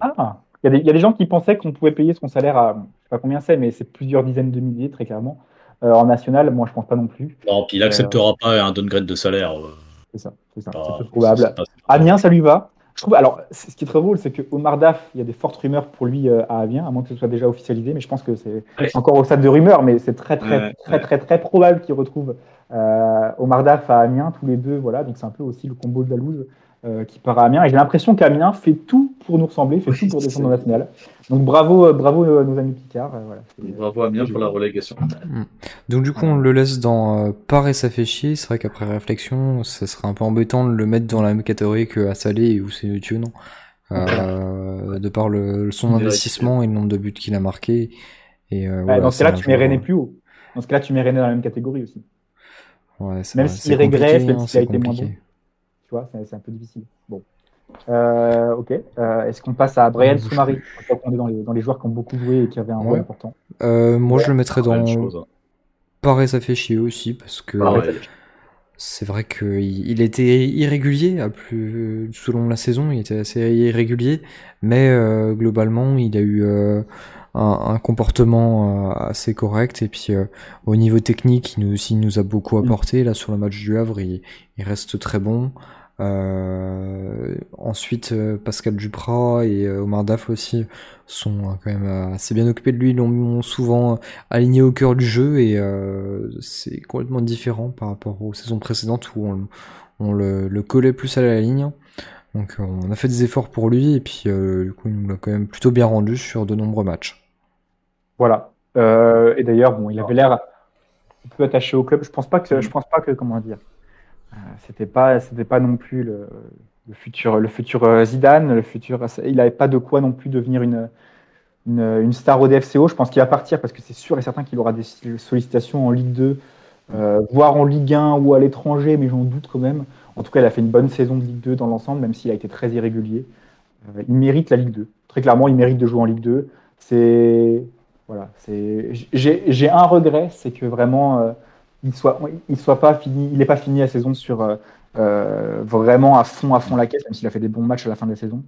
A: Ah, il y, a des gens qui pensaient qu'on pouvait payer son salaire à. Je sais pas combien c'est, mais c'est plusieurs dizaines de milliers, très clairement. Euh, en national, moi je pense pas non plus.
C: Non, puis il acceptera euh, pas un downgrade de salaire.
A: Euh. C'est ça, c'est ça, c'est peu probable. Amiens, ça lui va. Je trouve, alors, ce qui est très drôle, c'est que Omar Daf, il y a des fortes rumeurs pour lui à Amiens, à moins que ce soit déjà officialisé, mais je pense que c'est encore au stade de rumeurs, mais c'est très, très, très, très, très, probable qu'il retrouve Omar Daf à Amiens, tous les deux, voilà, donc c'est un peu aussi le combo de la loose. Euh, qui part à Amiens. Et j'ai l'impression qu'Amiens fait tout pour nous ressembler, fait tout pour descendre en national. Donc bravo, euh, bravo euh, nos amis Picard. voilà,
C: bravo Amiens pour la relégation.
B: Mm. Donc du coup, on le laisse dans Par et ça fait chier. C'est vrai qu'après réflexion, ça serait un peu embêtant de le mettre dans la même catégorie que à Salé ou c'est Dieu non? de par le, son investissement et le nombre de buts qu'il a marqué. Et,
A: dans ce cas-là, tu mets René plus haut. Dans ce cas-là, tu mets René dans la même catégorie aussi. même s'il régresse, même hein, s'il a été moins bon c'est un peu difficile. Bon. Euh, ok. Euh, est-ce qu'on passe à Brian Soumari On est dans les, dans les, joueurs qui ont beaucoup joué et qui avaient un rôle important.
B: Euh, moi, je le mettrais dans. Hein. Pareil, ça fait chier aussi parce que c'est vrai qu'il il était irrégulier à plus selon la saison, il était assez irrégulier, mais globalement, il a eu un, comportement assez correct et puis au niveau technique, il nous aussi nous a beaucoup mm. apporté. Là, sur le match du Havre, il, il reste très bon. Euh, ensuite, euh, Pascal Duprat et euh, Omar Daf aussi sont quand même assez bien occupés de lui. Ils l'ont souvent aligné au cœur du jeu et c'est complètement différent par rapport aux saisons précédentes où on, le, collait plus à la ligne. Donc on a fait des efforts pour lui et puis du coup il nous l'a quand même plutôt bien rendu sur de nombreux matchs.
A: Voilà. et d'ailleurs bon, il avait l'air un peu attaché au club. Je pense pas que je pense pas que comment dire c'était pas, c'était pas non plus le, futur, le futur euh, Zidane, le futur. Il n'avait pas de quoi non plus devenir une, une, star au DFCO. Je pense qu'il va partir parce que c'est sûr et certain qu'il aura des sollicitations en Ligue 2, euh, voire en Ligue 1 ou à l'étranger, mais j'en doute quand même. En tout cas, il a fait une bonne saison de Ligue 2 dans l'ensemble, même s'il a été très irrégulier. il mérite la Ligue 2. Très clairement, il mérite de jouer en Ligue 2. C'est voilà, c'est. J'ai un regret, c'est que vraiment il soit, il soit pas fini, il n'est pas fini la saison sur euh, euh, vraiment à fond, à fond la caisse, même s'il a fait des bons matchs à la fin de la saison.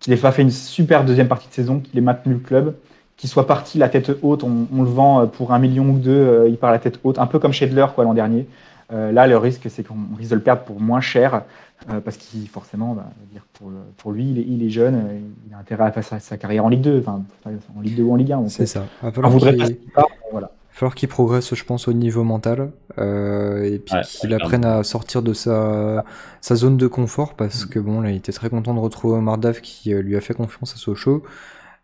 A: Qu'il n'ait pas fait une super deuxième partie de saison, qu'il ait maintenu le club, qu'il soit parti la tête haute, on, le vend pour un million ou deux, euh, il part la tête haute, un peu comme Schedler quoi l'an dernier. là, le risque, c'est qu'on risque de le perdre pour moins cher, parce qu'il forcément, bah, pour, pour, lui, il est, il est, jeune, il a intérêt à faire sa, carrière en Ligue 2, enfin en Ligue 2 ou en Ligue 1.
B: C'est ça. On voudrait pas voilà falloir qu'il progresse, je pense, au niveau mental, euh, et puis qu'il apprenne à sortir de sa, sa zone de confort, parce mm. que bon, là, il était très content de retrouver Mardaf qui euh, lui a fait confiance à Sochaux.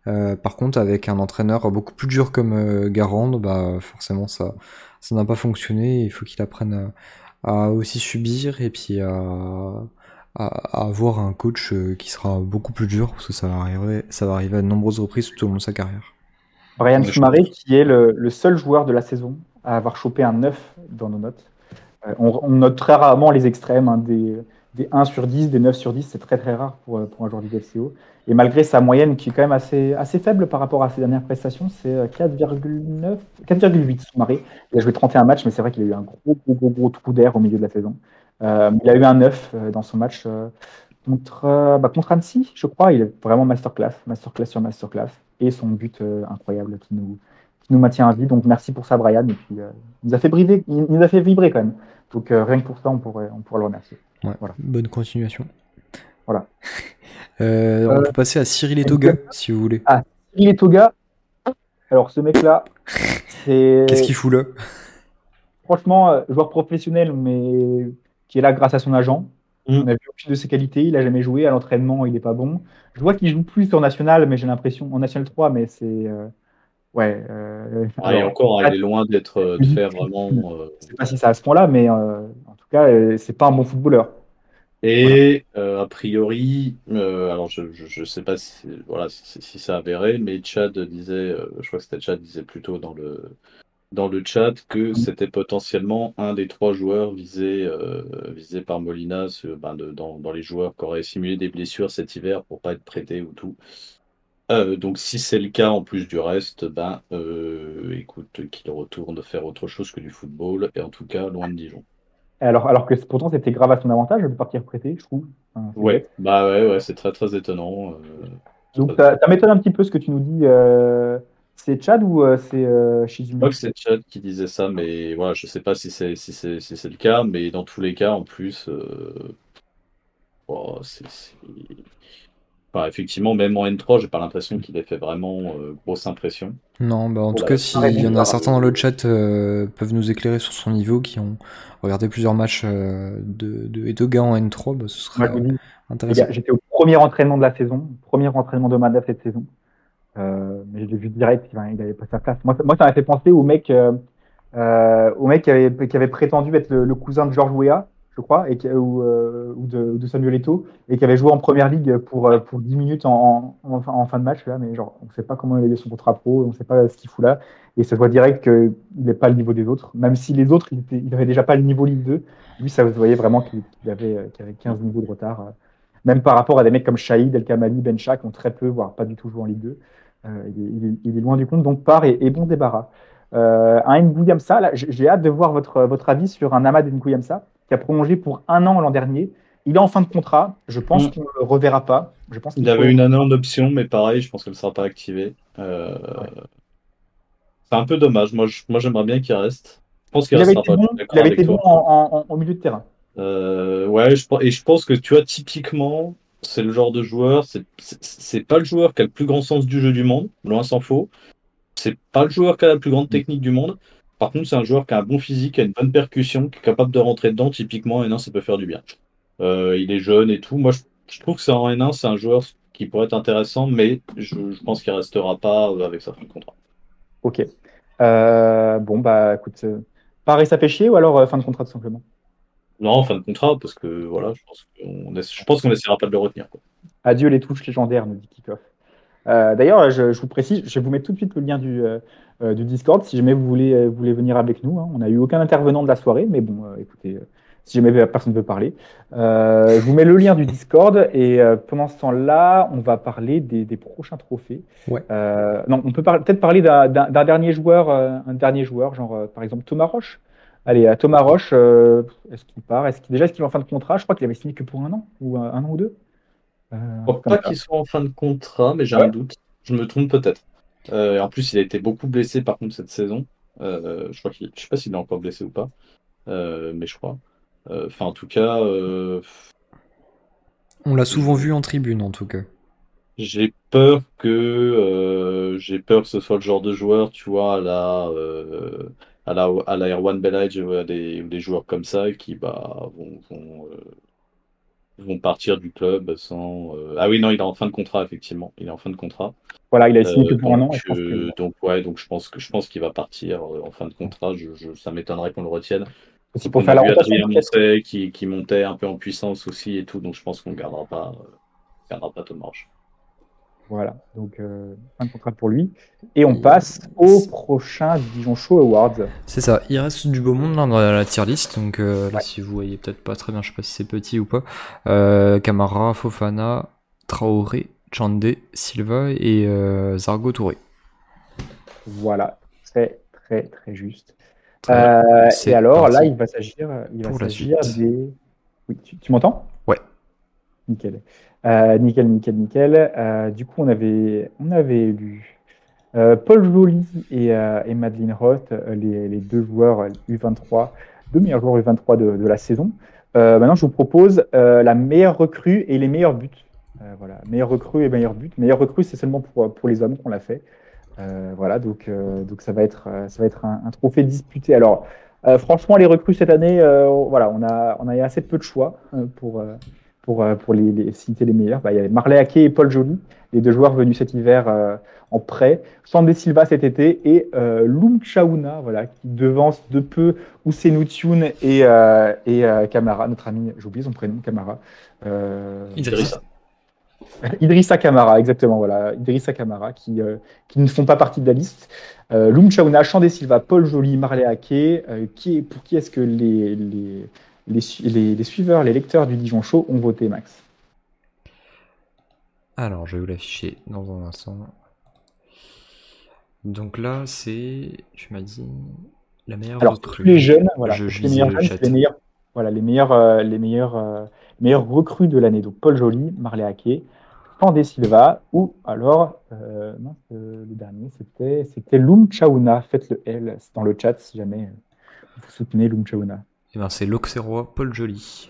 B: par contre, avec un entraîneur beaucoup plus dur comme Garand, bah forcément ça ça n'a pas fonctionné. Il faut qu'il apprenne à, aussi subir et puis à, à, avoir un coach qui sera beaucoup plus dur parce que ça va arriver, ça va arriver à de nombreuses reprises tout au long de sa carrière.
A: Brian Soumaré, qui est le, seul joueur de la saison à avoir chopé un 9 dans nos notes. Euh, on, note très rarement les extrêmes, hein, des, 1 sur 10, des 9 sur 10, c'est très très rare pour, un joueur du DFCO. Et malgré sa moyenne qui est quand même assez, assez faible par rapport à ses dernières prestations, c'est 4,9, 4,8 Soumaré. Il a joué 31 matchs, mais c'est vrai qu'il a eu un gros, gros, gros, gros trou d'air au milieu de la saison. Euh, il a eu un 9 euh, dans son match contre, bah, contre Annecy, je crois. Il est vraiment masterclass, masterclass sur masterclass et son but euh, incroyable qui nous, nous maintient à vie. Donc merci pour ça, Brian. Et puis, euh, il, nous a fait briver, il nous a fait vibrer quand même. Donc euh, rien que pour ça, on pourrait, on pourrait le remercier.
B: voilà. Bonne continuation.
A: Voilà.
B: on peut passer à Cyril Etoga, si vous voulez.
A: Ah, Cyril Etoga. Alors ce mec-là,
B: c'est. Qu'est-ce qu'il fout là?
A: Franchement, joueur professionnel, mais qui est là grâce à son agent. Mm. On n'a vu aucune de ses qualités, il n'a jamais joué. À l'entraînement, il n'est pas bon. Je vois qu'il joue plus en national, mais j'ai l'impression, en national 3, mais c'est. Euh, ouais.
C: Euh, ah, et encore, il est loin d'être euh, de faire vraiment.
A: Euh... Je sais pas si c'est à ce point-là, mais en tout cas, c'est pas un bon footballeur.
C: Et a priori, alors je ne sais pas si, voilà, si, si ça avéré, mais Chad disait, je crois que c'était Chad disait plutôt dans le, dans le chat que mm. c'était potentiellement un des trois joueurs visés, euh, visés par Molina ben, dans, les joueurs qui auraient simulé des blessures cet hiver pour pas être prêtés ou tout. Euh, donc si c'est le cas en plus du reste, ben euh, écoute qu'il retourne faire autre chose que du football et en tout cas loin de Dijon.
A: Alors, alors que pourtant c'était grave à son avantage de partir prêté, je trouve.
C: ouais, bah ouais, ouais c'est très très étonnant.
A: donc ça, m'étonne un petit peu ce que tu nous dis. C'est Chad ou euh, c'est euh, Shizumi?
C: Je crois que c'est Chad qui disait ça, mais voilà, je sais pas si c'est si c'est si le cas, mais dans tous les cas, en plus, euh... oh, c'est effectivement, même en N3, j'ai pas l'impression qu'il ait fait vraiment euh, grosse impression.
B: Non, bah en tout cas, s'il y en a certains dans le chat euh, peuvent nous éclairer sur son niveau, qui ont regardé plusieurs matchs euh, de, de Edoga en N3, bah, ce serait intéressant.
A: J'étais au premier entraînement de la saison, premier entraînement de Madaf cette saison. Euh, mais je l'ai vu direct, il n'avait pas sa place. Moi, ça m'a fait penser au mec, euh, euh, au mec qui avait, qui avait prétendu être le, cousin de Georges Weah, je crois, et ou, ou, de, de, Samuel Eto'o, et qui avait joué en première ligue pour, pour 10 minutes en, en, fin de match. Là, mais genre, on ne sait pas comment il a eu son contrat pro, on ne sait pas ce qu'il fout là. Et ça se voit direct qu'il n'est pas le niveau des autres. Même si les autres, il n'avait déjà pas le niveau Ligue 2. Lui, ça vous voyait vraiment qu'il avait, avait 15 niveaux de retard. Même par rapport à des mecs comme Shahid, El Kamali, Bencha, qui ont très peu, voire pas du tout joué en Ligue 2. Euh, il, est, loin du compte, donc part et, bon débarras. Euh, un Nguyamsa, j'ai hâte de voir votre, votre avis sur un Ahmad Nguyamsa qui a prolongé pour un an l'an dernier. Il est en fin de contrat. Je pense mm. qu'on ne le reverra pas. Je pense
C: il, avait une année en option, mais pareil, je pense qu'elle ne sera pas activée. Euh, c'est un peu dommage. Moi, moi j'aimerais bien qu'il reste.
A: Je pense qu'il restera pas. Bon, il avait été bon en, en, milieu de terrain.
C: ouais, je, et je pense que tu vois, typiquement, c'est le genre de joueur, c'est pas le joueur qui a le plus grand sens du jeu du monde, loin s'en faut. C'est pas le joueur qui a la plus grande technique du monde. Par contre, c'est un joueur qui a un bon physique, qui a une bonne percussion, qui est capable de rentrer dedans typiquement. Et non, ça peut faire du bien. Euh, il est jeune et tout. Moi, je, trouve que c'est en N1, c'est un joueur qui pourrait être intéressant, mais je, pense qu'il restera pas avec sa fin de contrat.
A: Ok. Euh, bon, bah écoute, Paris, ça fait chier ou alors euh, fin de contrat tout simplement?
C: Non, fin de contrat, parce que voilà, je pense qu'on je pense qu'on essaiera pas de le retenir.
A: Adieu les touches légendaires, nous dit Kickoff. Euh, D'ailleurs, je, vous précise, je vais vous mettre tout de suite le lien du, euh, euh, du Discord si jamais vous voulez, euh, vous voulez venir avec nous. Hein. On n'a eu aucun intervenant de la soirée, mais bon, écoutez, si jamais personne ne veut parler. je vous mets le lien du Discord et pendant ce temps-là, on va parler des, des prochains trophées.
B: Ouais.
A: non, on peut peut-être parler d'un dernier joueur, un dernier joueur, genre par exemple Thomas Roche. Allez, à Thomas Roche, euh, est-ce qu'il part? Est-ce Déjà, est-ce qu'il est en fin de contrat? Je crois qu'il avait signé que pour un an, ou un, an ou deux.
C: Euh, pas qu'il soit en fin de contrat, mais j'ai un doute. Je me trompe peut-être. Euh, en plus, il a été beaucoup blessé par contre cette saison. Euh, je crois qu'il, je sais pas s'il est encore blessé ou pas, mais je crois. Enfin, en tout cas.
B: On l'a souvent vu en tribune, en tout cas.
C: J'ai peur que j'ai peur que ce soit le genre de joueur, tu vois, là à la, à la Erwan Bellage ou des, des, joueurs comme ça qui bah, vont, vont, vont partir du club sans. Euh, ah oui, non, il est en fin de contrat, effectivement. Il est en fin de contrat.
A: Voilà, il a signé que pour un
C: an. Donc, ouais, donc je pense que je pense qu'il va partir en fin de contrat. Je, ça m'étonnerait qu'on le retienne.
A: Aussi pour faire la rotation.
C: qui, qui, montait un peu en puissance aussi et tout, donc je pense qu'on ne gardera pas, gardera pas Tom Marsh.
A: Voilà, donc euh, un contrat pour lui. Et on passe au prochain Dijon Show Awards.
B: C'est ça, il reste du beau monde dans la tier list. Donc euh, là, si vous voyez peut-être pas très bien, je sais pas si c'est petit ou pas. Euh, Camara, Fofana, Traoré, Chande, Silva et Zargo Touré.
A: Voilà, très très très juste. et alors là, il va s'agir, il va s'agir des. Oui, tu m'entends?
B: Ouais.
A: Nickel. Euh, nickel, nickel, nickel. Euh, du coup, on avait, on lu euh, Paul Joly et, Madeleine Roth, les, deux joueurs U23, deux meilleurs joueurs U23 de, la saison. maintenant, je vous propose la meilleure recrue et les meilleurs buts. voilà, meilleure recrue et meilleurs buts. Meilleure recrue, c'est seulement pour, les hommes qu'on l'a fait. voilà, donc, donc ça va être, un trophée disputé. Alors, franchement, les recrues cette année, voilà, on a, on a assez peu de choix pour pour, euh, pour les, citer les meilleurs. Bah, il y avait Marley Ake et Paul Joly, les deux joueurs venus cet hiver euh, en prêt. Sandé Silva cet été et euh, Lum Chaouna, voilà, qui devance de peu Ousseinou Tune et, euh, et Camara, notre ami, j'ai oublié son prénom, Camara.
C: Idrissa.
A: Idrissa Camara, exactement, voilà. Idrissa Camara, qui, qui ne font pas partie de la liste. Euh, Lum Chaouna, Chandé Silva, Paul Joly, Marley Ake. qui, pour qui est-ce que les, les les, suiveurs, les lecteurs du Dijon Show ont voté, Max
B: Alors, je vais vous l'afficher dans un instant. Donc là, c'est, tu m'as dit, la meilleure.
A: Alors, tous les jeunes, voilà, les meilleurs les meilleurs, voilà, les meilleurs, euh, les meilleurs, euh, meilleurs recrues de l'année. Donc, Paul Joly, Marley Haquet, Pandé Silva, ou alors, euh, le dernier, c'était, c'était Lum Chaouna. Faites le L dans le chat si jamais vous soutenez Lum Chaouna.
B: Eh ben, c'est l'Auxerrois Paul Joly.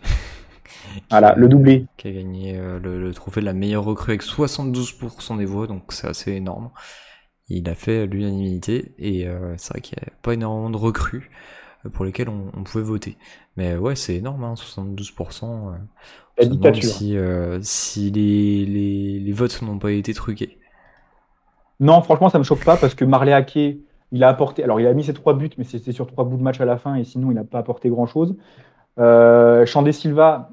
A: voilà, le doublé.
B: Qui a gagné euh, le, trophée de la meilleure recrue avec 72% des voix, donc c'est assez énorme. Il a fait l'unanimité, et euh, c'est vrai qu'il n'y a pas énormément de recrues euh, pour lesquelles on, pouvait voter. Mais ouais, c'est énorme, hein, 72%. si, si les, les, les, votes n'ont pas été truqués.
A: Non, franchement, ça me choque pas parce que Marley Hackey il a apporté, alors il a mis ses trois buts, mais c'était sur trois bouts de match à la fin, et sinon il n'a pas apporté grand-chose. Euh, Chandé Silva,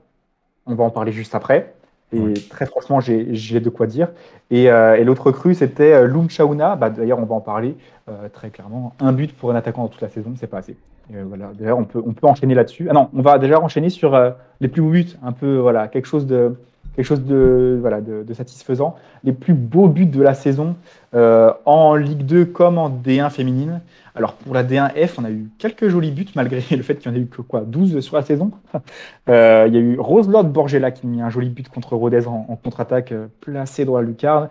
A: on va en parler juste après. Et très franchement, j'ai de quoi dire. Et, euh, l'autre cru, c'était euh, Lum Chaouna. Bah, D'ailleurs, on va en parler euh, très clairement. Un but pour un attaquant dans toute la saison, c'est pas assez. voilà. D'ailleurs, on peut, on peut enchaîner là-dessus. Ah non, on va déjà enchaîner sur les plus beaux buts. Un peu, voilà, quelque chose de, quelque chose de, satisfaisant. Les plus beaux buts de la saison euh, en Ligue 2 comme en D1 féminine. Alors pour la D1F, on a eu quelques jolis buts malgré le fait qu'il y en ait eu que quoi 12 sur la saison. Euh, il y a eu Roselord Borgella qui met un joli but contre Rodez en, contre-attaque euh, placé dans la lucarne.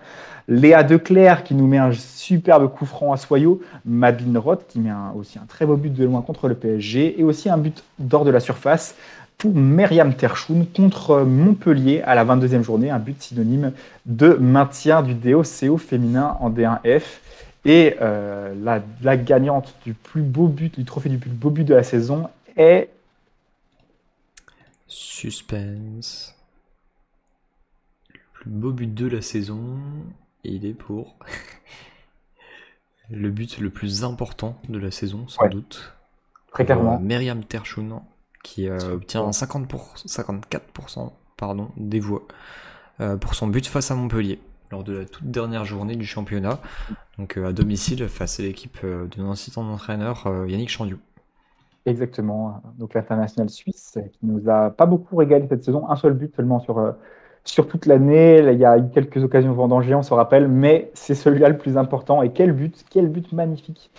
A: Léa Declerc qui nous met un superbe coup franc à Soyaux. Madeline Roth qui met aussi un très beau but de loin contre le PSG et aussi un but d'or de la surface pour Myriam Terchoun contre Montpellier à la 22e journée, un but synonyme de maintien du DOCO féminin en D1F. Et euh, la, gagnante du plus beau but, du trophée du plus beau but de la saison est.
B: Suspense. Le plus beau but de la saison, il est pour. le but le plus important de la saison, sans doute.
A: Très clairement.
B: Myriam Terchoun qui euh, obtient 50 54% pardon, des voix euh, pour son but face à Montpellier lors de la toute dernière journée du championnat, donc euh, à domicile face à l'équipe de notre assistant d'entraîneur Yannick Chandiou.
A: Exactement, donc l'international suisse qui nous a pas beaucoup régalé cette saison, un seul but seulement sur, sur toute l'année. Il y a eu quelques occasions vendangées, on se rappelle, mais c'est celui-là le plus important. Et quel but, quel but magnifique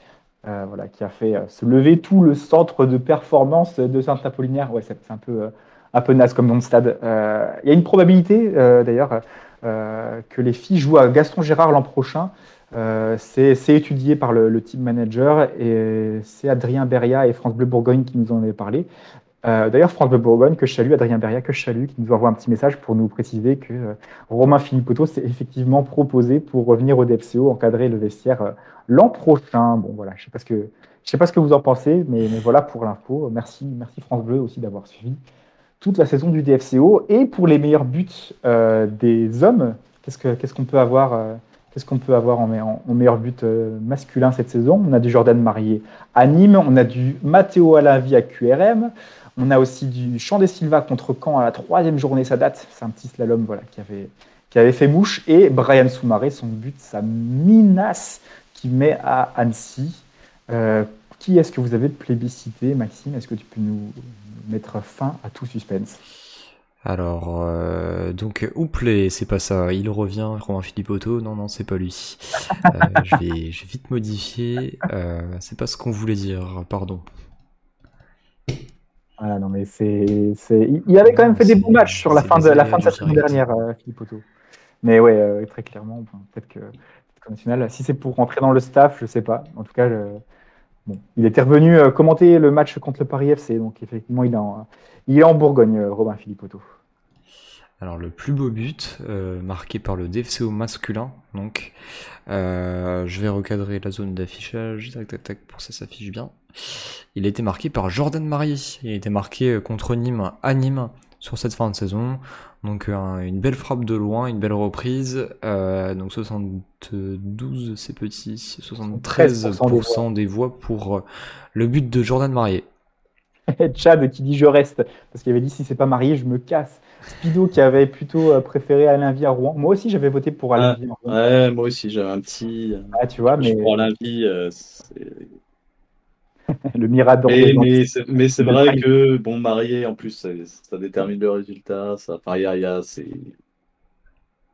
A: euh, voilà, qui a fait euh, se lever tout le centre de performance de Saint-Apollinaire. Ouais, c'est un peu, euh, un peu naze comme nom de stade. Il y a une probabilité, d'ailleurs, que les filles jouent à Gaston Gérard l'an prochain. c'est étudié par le, team manager et c'est Adrien Beria et France Bleu Bourgogne qui nous en avaient parlé. D'ailleurs, France Bleu Bourgogne, que je salue, Adrien Beria, que je salue, qui nous envoie un petit message pour nous préciser que Romain Philippotto s'est effectivement proposé pour revenir au DFCO, encadrer le vestiaire l'an prochain. Bon, voilà, je ne sais, pas ce que, sais pas ce que vous en pensez, mais, voilà pour l'info. Merci, merci France Bleu aussi d'avoir suivi toute la saison du DFCO. Et pour les meilleurs buts des hommes, qu'est-ce qu'on peut avoir Qu'est-ce qu'on peut avoir en, meilleur but masculin cette saison? On a du Jordan Marié à Nîmes, on a du Matteo Alavi à QRM, on a aussi du Champ Silva contre Caen à la troisième journée, ça date. C'est un petit slalom voilà, qui, avait, fait mouche. Et Brian Soumaré, son but, sa minace qui met à Annecy. Euh, qui est-ce que vous avez plébiscité, Maxime? Est-ce que tu peux nous mettre fin à tout suspense?
B: Alors, euh, donc, Ouplé, c'est pas ça, il revient, Romain Philippe Otto, non, non, c'est pas lui. Euh, je, vais, je vais vite modifier, c'est pas ce qu'on voulait dire, pardon.
A: Ah non, mais c'est, Il avait quand même fait des bons matchs sur la fin de la fin de sa saison dernière, euh, Philippe Otto. Mais ouais, euh, très clairement, peut-être que si c'est pour rentrer dans le staff, je sais pas. En tout cas, bon, il était revenu euh, commenter le match contre le Paris FC, donc effectivement, il est en, il est en Bourgogne, Robin Philippe Otto.
B: Alors le plus beau but, marqué par le DFCO masculin, donc je vais recadrer la zone d'affichage, tac tac tac, pour que ça s'affiche bien. Il a été marqué par Jordan Marier. Il a été marqué contre Nîmes à Nîmes sur cette fin de saison. Donc une belle frappe de loin, une belle reprise. Euh, donc 72, c'est petit, 73% des voix pour euh, le but de Jordan Marier.
A: Chad qui dit je reste, parce qu'il avait dit si c'est pas marié, je me casse. Spido qui avait plutôt euh, préféré Alain Vie à Rouen. Moi aussi j'avais voté pour Alain
C: ah, Ouais, moi aussi j'avais un petit.
A: Ah, tu vois, mais.
C: Pour Alain Vie,
A: le Mirador.
C: Mais, mais c'est vrai que, bon, marié, en plus, ça, détermine le résultat. Ça,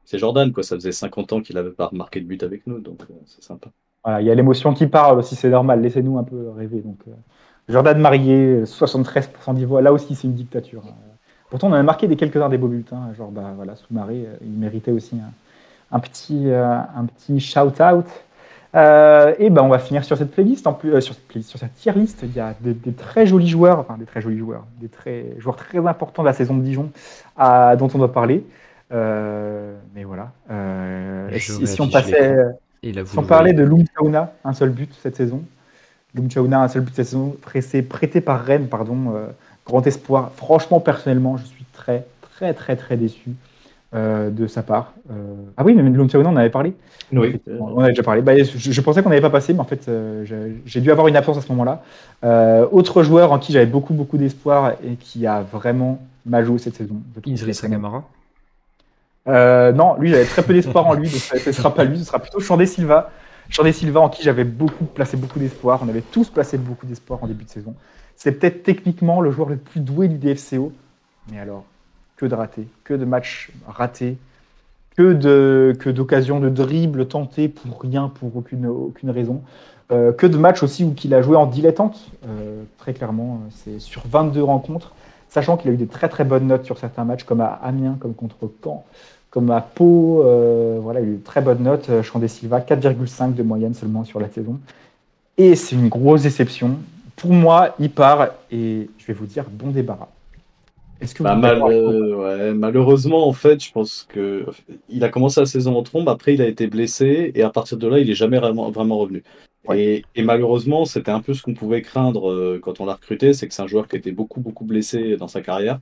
C: c'est Jordan, quoi. Ça faisait 50 ans qu'il n'avait pas marqué de but avec nous, donc euh, c'est sympa.
A: il y a l'émotion qui parle aussi, c'est normal. Laissez-nous un peu rêver. Donc, euh, Jordan marié, 73% des voix. Là aussi, c'est une dictature. Pourtant, on a marqué des quelques-uns des beaux buts. Hein. Genre, bah, voilà, euh, il méritait aussi un, petit, un petit shout-out. Euh, et ben on va finir sur cette playlist, en plus, euh, sur, cette sur cette tier list. Il y a des, très jolis joueurs, enfin des très jolis joueurs, des très, joueurs très importants de la saison de Dijon à, dont on doit parler. Euh, mais voilà. si, on passait, si on parlait de Lum Chauna, un seul but cette saison. Lum Chauna, un seul but cette saison, pressé, prêté par Rennes, pardon, grand espoir. Franchement, personnellement, je suis très, très, très, très déçu euh, de sa part. Euh, ah oui, mais de on en avait parlé.
C: Oui.
A: On avait déjà parlé. Bah, je, pensais qu'on n'avait pas passé, mais en fait, euh, j'ai dû avoir une absence à ce moment-là. autre joueur en qui j'avais beaucoup, beaucoup d'espoir et qui a vraiment mal joué cette saison.
B: Idriss Sagamara
A: Non, lui, j'avais très peu d'espoir en lui, donc ce ne sera pas lui, ce sera plutôt Chandé Silva. Chandé Silva, en qui j'avais beaucoup placé beaucoup d'espoir. On avait tous placé beaucoup d'espoir en début de saison. C'est peut-être techniquement le joueur le plus doué du DFCO. Mais alors, que de ratés, que de matchs ratés, que de que d'occasions de dribble tentées pour rien, pour aucune, aucune raison. Euh, que de matchs aussi où il a joué en dilettante, euh, très clairement, c'est sur 22 rencontres, sachant qu'il a eu des très très bonnes notes sur certains matchs, comme à Amiens, comme contre Caen, comme à Pau, euh, voilà, il a eu de très bonnes notes. Chandé Silva, 4,5 de moyenne seulement sur la saison. Et c'est une grosse déception. Pour moi, il part, et je vais vous dire, bon débarras.
C: Bah, euh, malheureusement, en fait, je pense que il a commencé la saison en trombe, après il a été blessé, et à partir de là, il est jamais vraiment, vraiment revenu. Et, malheureusement, c'était un peu ce qu'on pouvait craindre euh, quand on l'a recruté, c'est que c'est un joueur qui était beaucoup, beaucoup blessé dans sa carrière.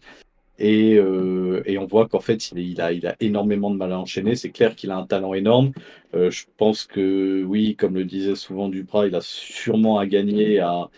C: Et, euh, et on voit qu'en fait, il, il, a, il a énormément de mal à enchaîner. C'est clair qu'il a un talent énorme. je pense que, oui, comme le disait souvent Duprat, il a sûrement à gagner à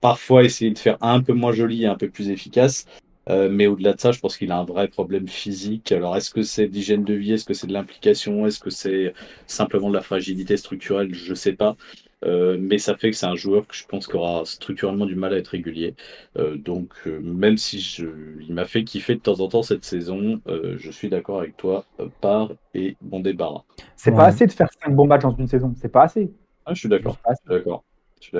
C: parfois essayer de faire un peu moins joli et un peu plus efficace. Euh, mais au-delà de ça, je pense qu'il a un vrai problème physique. Alors, est-ce que c'est d'hygiène de vie? Est-ce que c'est de l'implication? Est-ce que c'est simplement de la fragilité structurelle? Je ne sais pas. Euh, mais ça fait que c'est un joueur que je pense qu'il aura structurellement du mal à être régulier. Euh, donc, même si je, il m'a fait kiffer de temps en temps cette saison, je suis d'accord avec toi, par et bon débarras.
A: C'est pas assez de faire 5 bons matchs dans une saison, c'est pas assez.
C: Ah, je suis d'accord.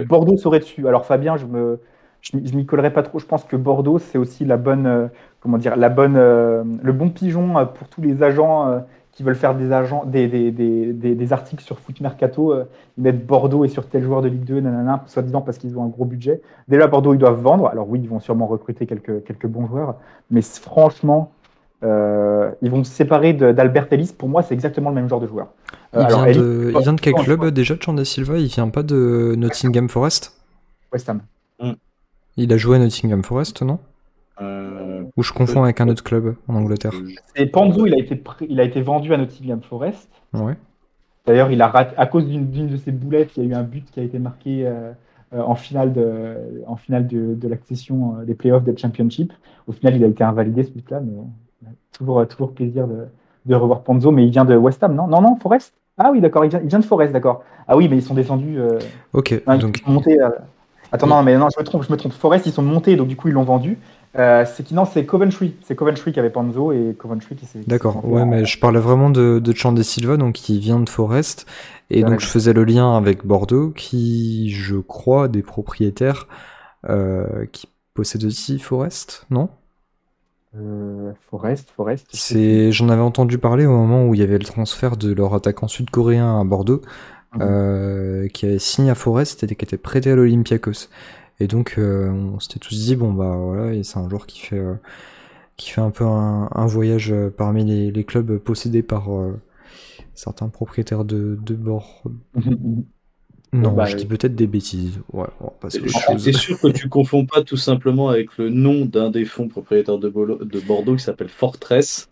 A: Bordeaux serait dessus. Alors, Fabien, je me je, ne m'y collerai pas trop. Je pense que Bordeaux, c'est aussi la bonne, euh, comment dire, la bonne, euh, le bon pigeon euh, pour tous les agents qui veulent faire des, agents, des, des, des, des articles sur Foot Mercato. ils mettent Bordeaux et sur tel joueur de Ligue 2, nanana, soi-disant parce qu'ils ont un gros budget. Déjà, Bordeaux, ils doivent vendre. Alors oui, ils vont sûrement recruter quelques, quelques bons joueurs. Mais franchement, ils vont se séparer d'Albert Ellis. Pour moi, c'est exactement le même genre de joueur.
B: il, vient de, il, vient de, quel club déjà, Chandé Silva? Il vient pas de Nottingham Forest?
A: West Ham.
B: Il a joué à Nottingham Forest, non?
C: Euh,
B: Ou je confonds avec un autre club en Angleterre.
A: Et Panzo, il a été, il a été vendu à Nottingham Forest.
B: Ouais.
A: D'ailleurs, il a raté, à cause d'une de ses boulettes, il y a eu un but qui a été marqué euh, euh, en finale de, en finale de, de l'accession des playoffs de Championship. Au final, il a été invalidé ce but-là, mais toujours, toujours plaisir de, de, revoir Panzo. Mais il vient de West Ham, non? Non, non, Forest? Ah oui, d'accord, il vient, il vient de Forest, d'accord. Ah oui, mais ils sont descendus.
B: ok.
A: donc... montés, Attends, non, mais non, je me trompe, je me trompe. Forest, ils sont montés, donc du coup, ils l'ont vendu. Euh, c'est qui non, c'est Coventry. C'est Coventry qui avait Panzo et Coventry qui s'est.
B: D'accord. Ouais, mais je parlais vraiment de, de Chandé Silva, donc qui vient de Forest, et donc je faisais le lien avec Bordeaux, qui, je crois, des propriétaires euh, qui possèdent aussi Forest, non?
A: Euh, Forest, Forest.
B: C'est, j'en avais entendu parler au moment où il y avait le transfert de leur attaquant sud-coréen à Bordeaux. Mhm. Euh, qui avait signé à Forest et qui était prêté à l'Olympiakos. Et donc euh, on s'était tous dit bon bah voilà, c'est un joueur qui fait euh, qui fait un peu un, voyage parmi les, les, clubs possédés par certains propriétaires de, de bord. Mhm. Non, bah, je dis peut-être des bêtises. Ouais,
C: C'est sûr que tu confonds pas tout simplement avec le nom d'un des fonds propriétaires de, de Bordeaux qui s'appelle Fortress.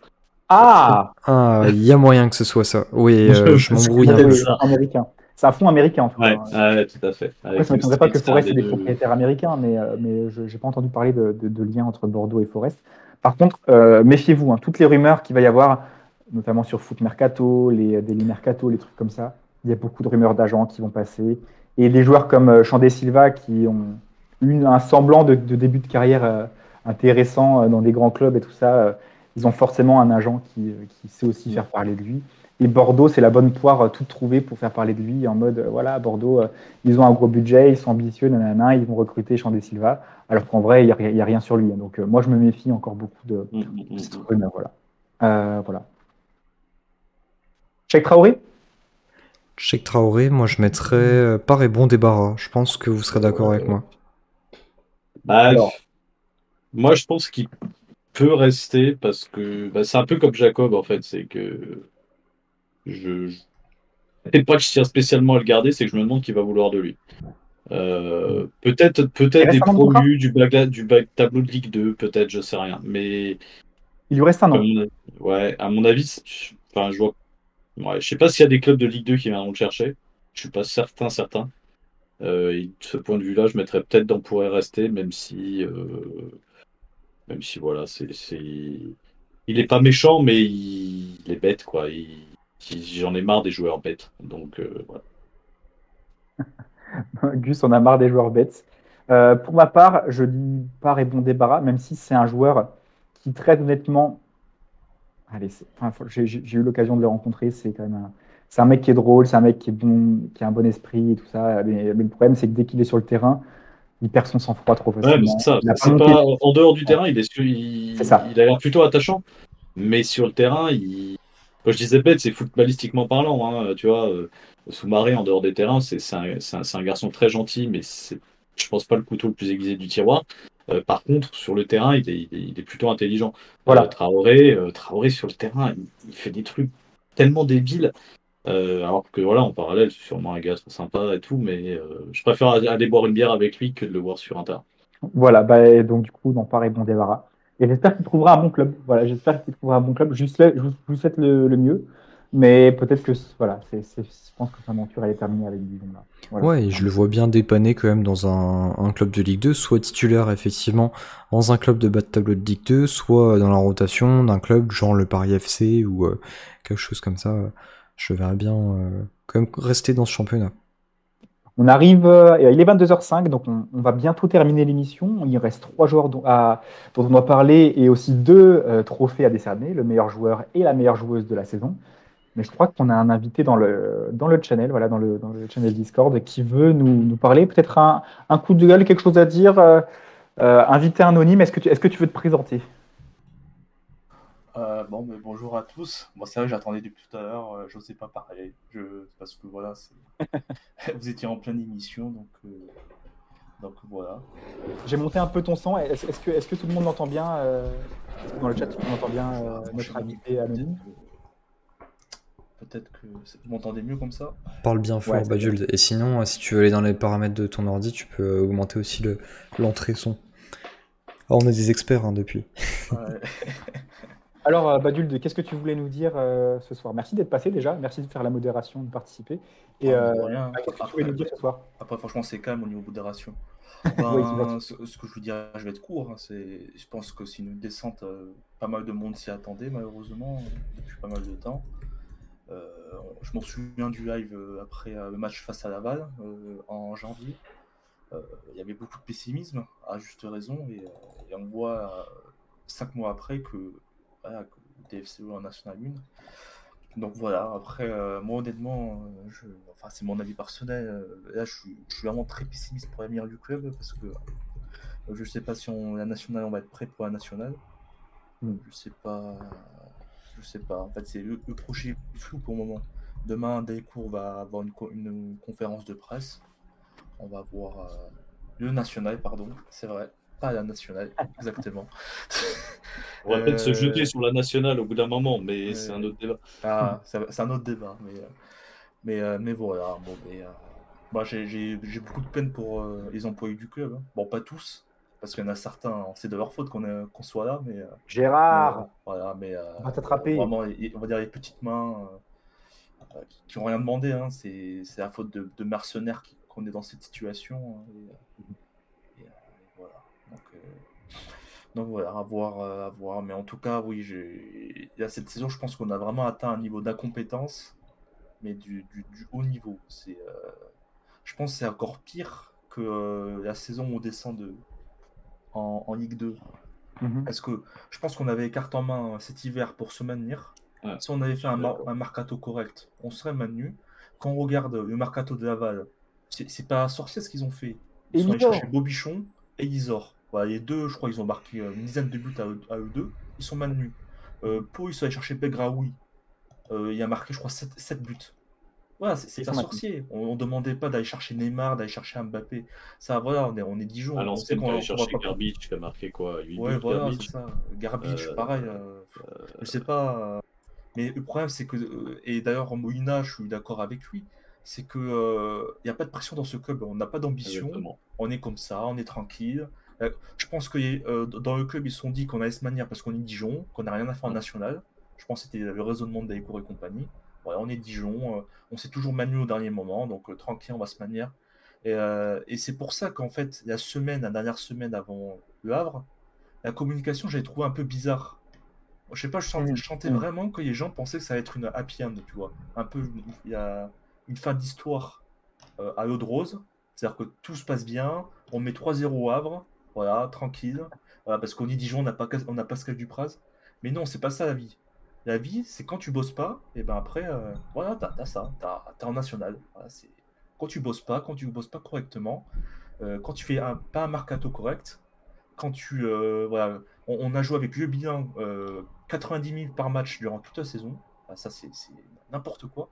A: Ah
B: Ah, il y a moyen que ce soit ça. Oui, euh, je m'embrouille un
A: peu. américain. C'est un fonds américain en
C: fait. Ouais, ouais tout à fait.
A: Après, ça ne m'étonnerait pas que Forest ait des propriétaires américains, mais, euh, mais je n'ai pas entendu parler de, de, lien entre Bordeaux et Forest. Par contre, euh, méfiez-vous, hein, toutes les rumeurs qu'il va y avoir, notamment sur Foot Mercato, les Daily Mercato, les trucs comme ça, il y a beaucoup de rumeurs d'agents qui vont passer. Et des joueurs comme Chandé Silva qui ont eu un semblant de, de début de carrière intéressant dans des grands clubs et tout ça ils ont forcément un agent qui, euh, qui, sait aussi faire parler de lui. Et Bordeaux, c'est la bonne poire euh, toute trouvée pour faire parler de lui en mode, euh, voilà, Bordeaux, ils ont un gros budget, ils sont ambitieux, nanana, ils vont recruter Chandé Silva, alors qu'en vrai, il n'y a, rien sur lui. Donc moi, je me méfie encore beaucoup de, mmh, mmh, mmh, cette rumeur. Voilà. Euh, voilà. Cheikh Traoré?
B: Cheikh Traoré, moi je mettrais par et bon débarras. Je pense que vous serez d'accord avec moi.
C: Bah, alors, moi je pense qu'il peut rester parce que bah, c'est un peu comme Jacob en fait, c'est que je, peut pas que je tiens spécialement à le garder, c'est que je me demande qui va vouloir de lui. Euh, peut-être peut-être des promus du bac, du bac tableau de Ligue 2, peut-être, je sais rien. Mais
A: il lui reste un an.
C: ouais, à mon avis, enfin, je vois. Ouais, je sais pas s'il y a des clubs de Ligue 2 qui viendront le chercher. Je suis pas certain, certain. Euh, de ce point de vue-là, je mettrais peut-être dans pourrait rester, même si euh, même si voilà, c'est, il est pas méchant, mais il, est bête quoi. J'en ai marre des joueurs bêtes. Donc euh.
A: Gus en a marre des joueurs bêtes. Euh, pour ma part, je dis pas et bon débarras, même si c'est un joueur qui très honnêtement, allez, j'ai, eu l'occasion de le rencontrer, c'est quand un, c'est un mec qui est drôle, c'est un mec qui est bon, qui a un bon esprit et tout ça. mais le problème, c'est que dès qu'il est sur le terrain, il perd son sang-froid trop facilement.
C: ça. en dehors du terrain, il, est, il, il a l'air plutôt attachant. Mais sur le terrain, il... quand je disais bête, c'est footballistiquement parlant. Hein, tu vois, euh, sous-marin, en dehors des terrains, c'est un, un, garçon très gentil, mais c'est, je pense pas le couteau le plus aiguisé du tiroir. Euh, par contre, sur le terrain, il est, il est plutôt intelligent. Voilà. Euh, Traoré, Traoré, sur le terrain, il, fait des trucs tellement débiles. Euh, alors que voilà, en parallèle, c'est sûrement un gars très sympa et tout, mais euh, je préfère aller boire une bière avec lui que de le voir sur Inter.
A: Voilà, bah, donc du coup, dans Paris, bon débarras. Et j'espère qu'il trouvera un bon club. Voilà, j'espère qu'il trouvera un bon club. Juste je vous souhaite le, mieux. Mais peut-être que voilà, c'est, je pense que sa aventure elle est terminée avec Dijon
B: là. Ouais, et je le vois bien dépanner quand même dans un, club de Ligue 2, soit titulaire effectivement dans un club de bas de tableau de Ligue 2, soit dans la rotation d'un club genre le Paris FC ou euh, quelque chose comme ça je verrais bien euh, quand même rester dans ce championnat.
A: On arrive, euh, il est 22h05, donc on, va bientôt terminer l'émission. Il reste trois joueurs dont, on doit parler et aussi deux euh, trophées à décerner, le meilleur joueur et la meilleure joueuse de la saison. Mais je crois qu'on a un invité dans le, channel, voilà, dans le, channel Discord, qui veut nous, parler. Peut-être un, coup de gueule, quelque chose à dire. invité anonyme, est-ce que tu veux te présenter?
D: Euh, bon, mais bonjour à tous. Moi, c'est vrai, j'attendais depuis tout à l'heure. Euh, je n'osais pas parler. Je... Parce que voilà, vous étiez en pleine émission. Donc, euh, donc voilà.
A: J'ai monté un peu ton son. Est-ce que, est que tout le monde entend bien Dans le chat, tout le monde entend bien notre invité anonyme?
D: Peut-être que vous m'entendez mieux comme ça?
B: Parle bien fort, Badule. Et sinon, si tu veux aller dans les paramètres de ton ordi, tu peux augmenter aussi l'entrée son. Oh, on est des experts hein, depuis.
A: Alors, euh, Badulde, qu'est-ce que tu voulais nous dire euh, ce soir? Merci d'être passé déjà, merci de faire la modération, de participer. Et
D: Ah,
A: euh, qu'est-ce que tu voulais nous dire ce soir?
D: Après, franchement, c'est calme au niveau modération. Ben, ce, ce que je vous dirais, je vais être court. hein, c'est, je pense que c'est une descente. euh, pas mal de monde s'y attendait, malheureusement, depuis pas mal de temps. Je m'en souviens du live après le match face à Laval en janvier. Il y avait beaucoup de pessimisme, à juste raison, et, et on voit cinq mois après que, le DFCE en National 1. Donc voilà, après, euh, moi honnêtement, euh, je, enfin, c'est mon avis personnel. euh, là, je suis, je suis vraiment très pessimiste pour l'avenir du club parce que euh, je sais pas si on, la nationale, on va être prêt pour la nationale.
A: Mm.
D: Je sais pas. Je sais pas. En fait, c'est le, le projet flou pour le moment. Demain, Delcourt va avoir une, co- une conférence de presse. On va voir euh, le national, pardon, c'est vrai. Pas la nationale, exactement.
C: On va peut-être se
D: Euh,
C: jeter sur la nationale au bout d'un moment, mais
D: euh,
C: c'est un autre débat.
D: Ah, c'est c'est un autre débat, mais, euh, mais, euh, mais voilà. Bon, mais, euh, moi, j'ai- beaucoup de peine pour euh, les employés du club. hein. Bon, pas tous, parce qu'il y en a certains, c'est de leur faute qu'on qu'on soit là, mais, euh,
A: Gérard,
D: mais, euh, voilà, mais euh,
A: on va t'attraper.
D: vraiment, on va dire les petites mains euh, euh, qui, qui ont rien demandé. Hein, c'est c'est la faute de, de mercenaires qui- qu'on est dans cette situation. hein, et, euh, et, euh, et voilà. Donc, euh, donc voilà, à voir, euh, à voir. Mais en tout cas, oui, j'ai... là, cette saison, je pense qu'on a vraiment atteint un niveau d'incompétence, mais du, du- du haut niveau. C'est, euh, Je pense que c'est encore pire que euh, la saison où on descend de... en, en Ligue 2.
A: Mhm.
D: Parce que je pense qu'on avait carte en main cet hiver pour se maintenir.
C: Ouais.
D: Si on avait fait un, mar- un mercato correct, on serait maintenu. Quand on regarde le mercato de Laval, c'est c'est pas sorcier ce qu'ils ont fait. Ils
A: Et
D: sont allés
A: Lisor.
D: chercher Bobichon et Isor. Voilà, les deux, je crois, ils ont marqué euh, une dizaine de buts à eux, à eux deux. Ils sont maintenus. Euh, Pau, ils sont allés chercher Begraoui. Euh, il a marqué, je crois, 7, buts. Voilà, c'est pas sorcier. On, on demandait pas d'aller chercher Neymar, d'aller chercher Mbappé. Ça, voilà, on est, on est Dijon.
C: À
D: on
C: l'ancienne, allait chercher
D: pas-
C: Garbage qui a marqué quoi 8
D: Ouais,
C: buts,
D: voilà,
C: Garbage.
D: c'est ça. Garbage,
C: Euh,
D: pareil. euh, je sais pas. Mais le problème, c'est que. Et d'ailleurs, Moïna, je suis d'accord avec lui. C'est que il n'y a pas de pression dans ce club. On n'a pas d'ambition. On est comme ça, on est tranquille. Je pense que euh, dans le club, ils se sont dit qu'on allait se manière parce qu'on est Dijon, qu'on n'a rien à faire en national. Je pense que c'était le raisonnement de Daecourt et compagnie. On est Dijon, euh, on s'est toujours manu au dernier moment, donc euh, tranquille, on va se manière. Et, et c'est pour ça qu'en fait, la semaine, la dernière semaine avant le Havre, la communication, j'avais trouvé un peu bizarre. Je sais pas, je sentais, je sentais
A: Mhm.
D: vraiment que les gens pensaient que ça allait être une happy end, tu vois. Un peu, il y a une fin d'histoire à l'eau de rose. C'est-à-dire que tout se passe bien, on met 3-0 au Havre, voilà, tranquille. Voilà, parce qu'on dit Dijon, on n'a pas, on n'a Pascal Dupraz. Mais non, c'est pas ça la vie. La vie, c'est quand tu bosses pas, et ben après, euh, voilà, t'as as ça, t'as t'es en national. Voilà, c'est quand tu bosses pas, quand tu bosses pas correctement, euh, quand tu fais un, pas un mercato correct, quand tu, euh, voilà, on, on a joué avec le bilan euh, 90 000 par match durant toute la saison. Bah, ça, c'est c'est n'importe quoi.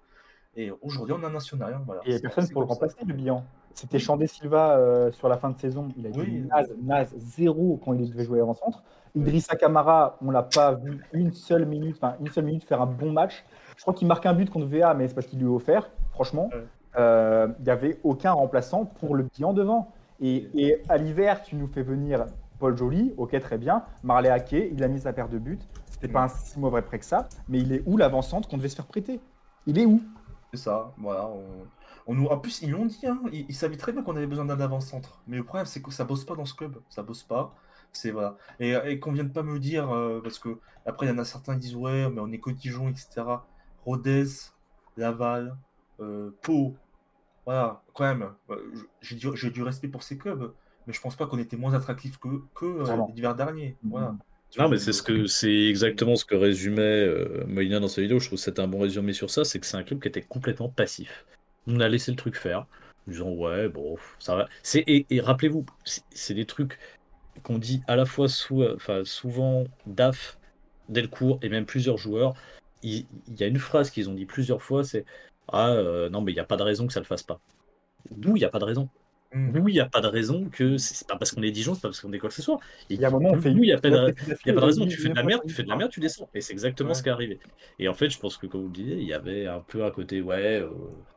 D: Et aujourd'hui, on a un national. hein, Voilà,
A: Et il n'y a personne pour le remplacer, le bilan. C'était Chandé Silva euh, sur la fin de saison. Il a
D: Oui.
A: naze, naze, zéro quand il devait jouer avant-centre. Idrissa Camara, on l'a pas vu une seule minute, enfin une seule minute faire un bon match. Je crois qu'il marque un but contre VA, mais c'est parce qu'il lui a offert. Franchement. Euh, il n'y avait aucun remplaçant pour le bilan devant. Et, et à l'hiver, tu nous fais venir Paul Joly, ok, très bien. Marley Hacké, il a mis sa paire de buts. C'était pas un si mauvais prêt que ça, mais il est où l'avant-centre qu'on devait se faire prêter? Il est où?
D: C'est ça, voilà. On, on nous, en plus, ils l'ont dit, hein, ils, ils savaient très bien qu'on avait besoin d'un avant-centre. Mais le problème, c'est que ça bosse pas dans ce club. Ça bosse pas. C'est voilà. Et, et qu'on vienne pas me dire, euh, parce que après, il y en a certains qui disent, ouais, mais on est Cotijon, etc. Rodez, Laval, euh, Pau. Voilà, quand même. euh, J'ai du, respect pour ces clubs, mais je pense pas qu'on était moins attractifs que, euh, l'hiver dernier. Voilà.
C: Non, mais c'est ce que c'est exactement ce que résumait euh, Molina dans sa vidéo. Je trouve que c'était un bon résumé sur ça. C'est que c'est un club qui était complètement passif. On a laissé le truc faire, disant ouais, bon, ça va. Et, rappelez-vous, c'est- des trucs qu'on dit à la fois souvent Daf, Delcourt et même plusieurs joueurs. Il, y a une phrase qu'ils ont dit plusieurs fois, c'est ah euh, non mais il n'y a pas de raison que ça le fasse pas. D'où il n'y a pas de raison. Mm. Oui, il n'y a pas de raison que c'est pas parce qu'on est Dijon, c'est pas parce qu'on est quoi que ce soit.
A: Il y a un moment, on fait.
C: il n'y a pas de, a pas de raison. Tu fais de la merde, tu fais de la merde, tu descends. Et c'est exactement ce qui est arrivé. Et en fait, je pense que, comme vous le disiez, il y avait un peu à côté, ouais, euh,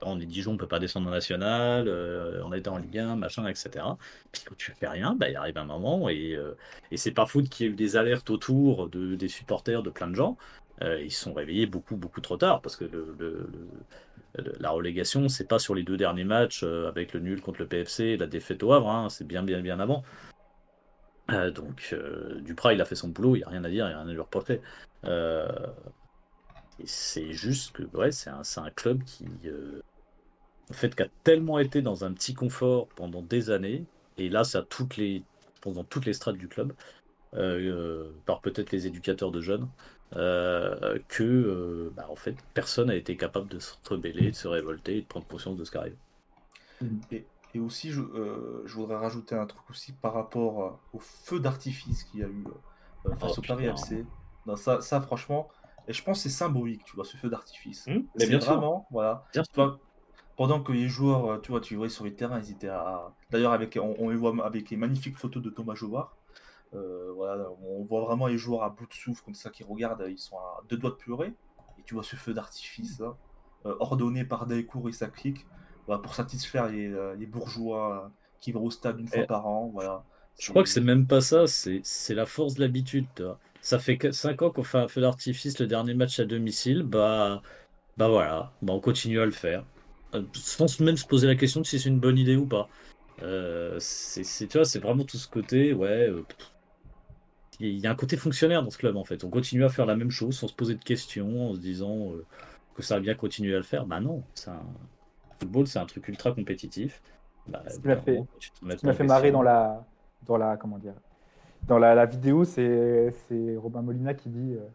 C: on est Dijon, on peut pas descendre en national, euh, on était en Ligue 1, machin, etc. Puis quand tu fais rien, bah, il arrive un moment et, euh, et c'est pas fou qu'il y ait eu des alertes autour de, des supporters de plein de gens. ils se sont réveillés beaucoup, beaucoup trop tard parce que le la relégation, c'est pas sur les deux derniers matchs euh, avec le nul contre le PFC la défaite au Havre, hein, c'est bien, bien, bien avant. Euh, donc, euh, Duprat, il a fait son boulot, il n'y a rien à dire, il n'y a rien à lui reporter. c'est juste que ouais, c'est un, club qui, fait, qui a tellement été dans un petit confort pendant des années, et là, ça toutes les, dans toutes les strates du club, par peut-être les éducateurs de jeunes, euh, que euh, bah, en fait personne n'a été capable de se rebeller, de se révolter et de prendre conscience de ce qui arrive.
D: Et, et aussi, je, euh, je, voudrais rajouter un truc aussi par rapport au feu d'artifice qu'il y a eu face oh, au Paris FC. Non, ça, ça, franchement, et je pense que c'est symbolique, tu vois, ce feu d'artifice.
C: Mmh, mais bien
D: vraiment, voilà. pendant que les joueurs, tu vois, tu vois sur les terrains, ils étaient à. D'ailleurs, avec, on, on, les voit avec les magnifiques photos de Thomas Jovard. Euh, voilà, on voit vraiment les joueurs à bout de souffle comme ça qui regardent, ils sont à deux doigts de pleurer. Et tu vois ce feu d'artifice euh, ordonné par Delcourt et sa clique, voilà, pour satisfaire les, euh, bourgeois qui vont au stade une fois par an. Voilà.
C: Je crois que c'est même pas ça, c'est la force de l'habitude. Ça fait 5 ans qu'on fait un feu d'artifice le dernier match à domicile, bah, bah voilà, bah on continue à le faire. Sans même se poser la question de si c'est une bonne idée ou pas. c'est tu vois, c'est vraiment tout ce côté, ouais, il y a un côté fonctionnaire dans ce club en fait. On continue à faire la même chose sans se poser de questions, en se disant euh, que ça va bien continuer à le faire. Bah non, c'est un... football, c'est un truc ultra compétitif.
A: Bah, ce qui m'a fait, fait marrer dans la, dans la, comment dire, dans la, vidéo, c'est Robin Molina qui dit. Euh,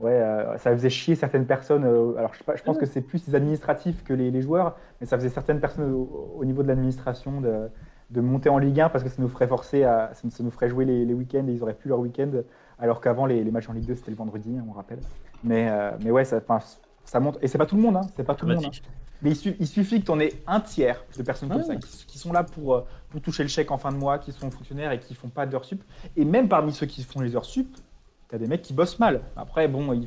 A: ouais, euh, ça faisait chier certaines personnes. alors, je, je pense que c'est plus les administratifs que les, les, joueurs, mais ça faisait certaines personnes au, niveau de l'administration de, de monter en Ligue 1 parce que ça nous ferait forcer à, ça nous ferait jouer les, week-ends et ils auraient plus leur week-end, alors qu'avant les, matchs en Ligue 2 c'était le vendredi, hein, on rappelle. Mais, euh, mais ouais, ça, ça monte et c'est pas tout le monde, hein, c'est pas tout le monde. Hein. Mais il, suffit que tu en aies un tiers de personnes comme ça qui, sont là pour, euh, pour toucher le chèque en fin de mois, qui sont fonctionnaires et qui font pas d'heures sup. Et même parmi ceux qui font les heures sup, tu as des mecs qui bossent mal. Après, bon, ils,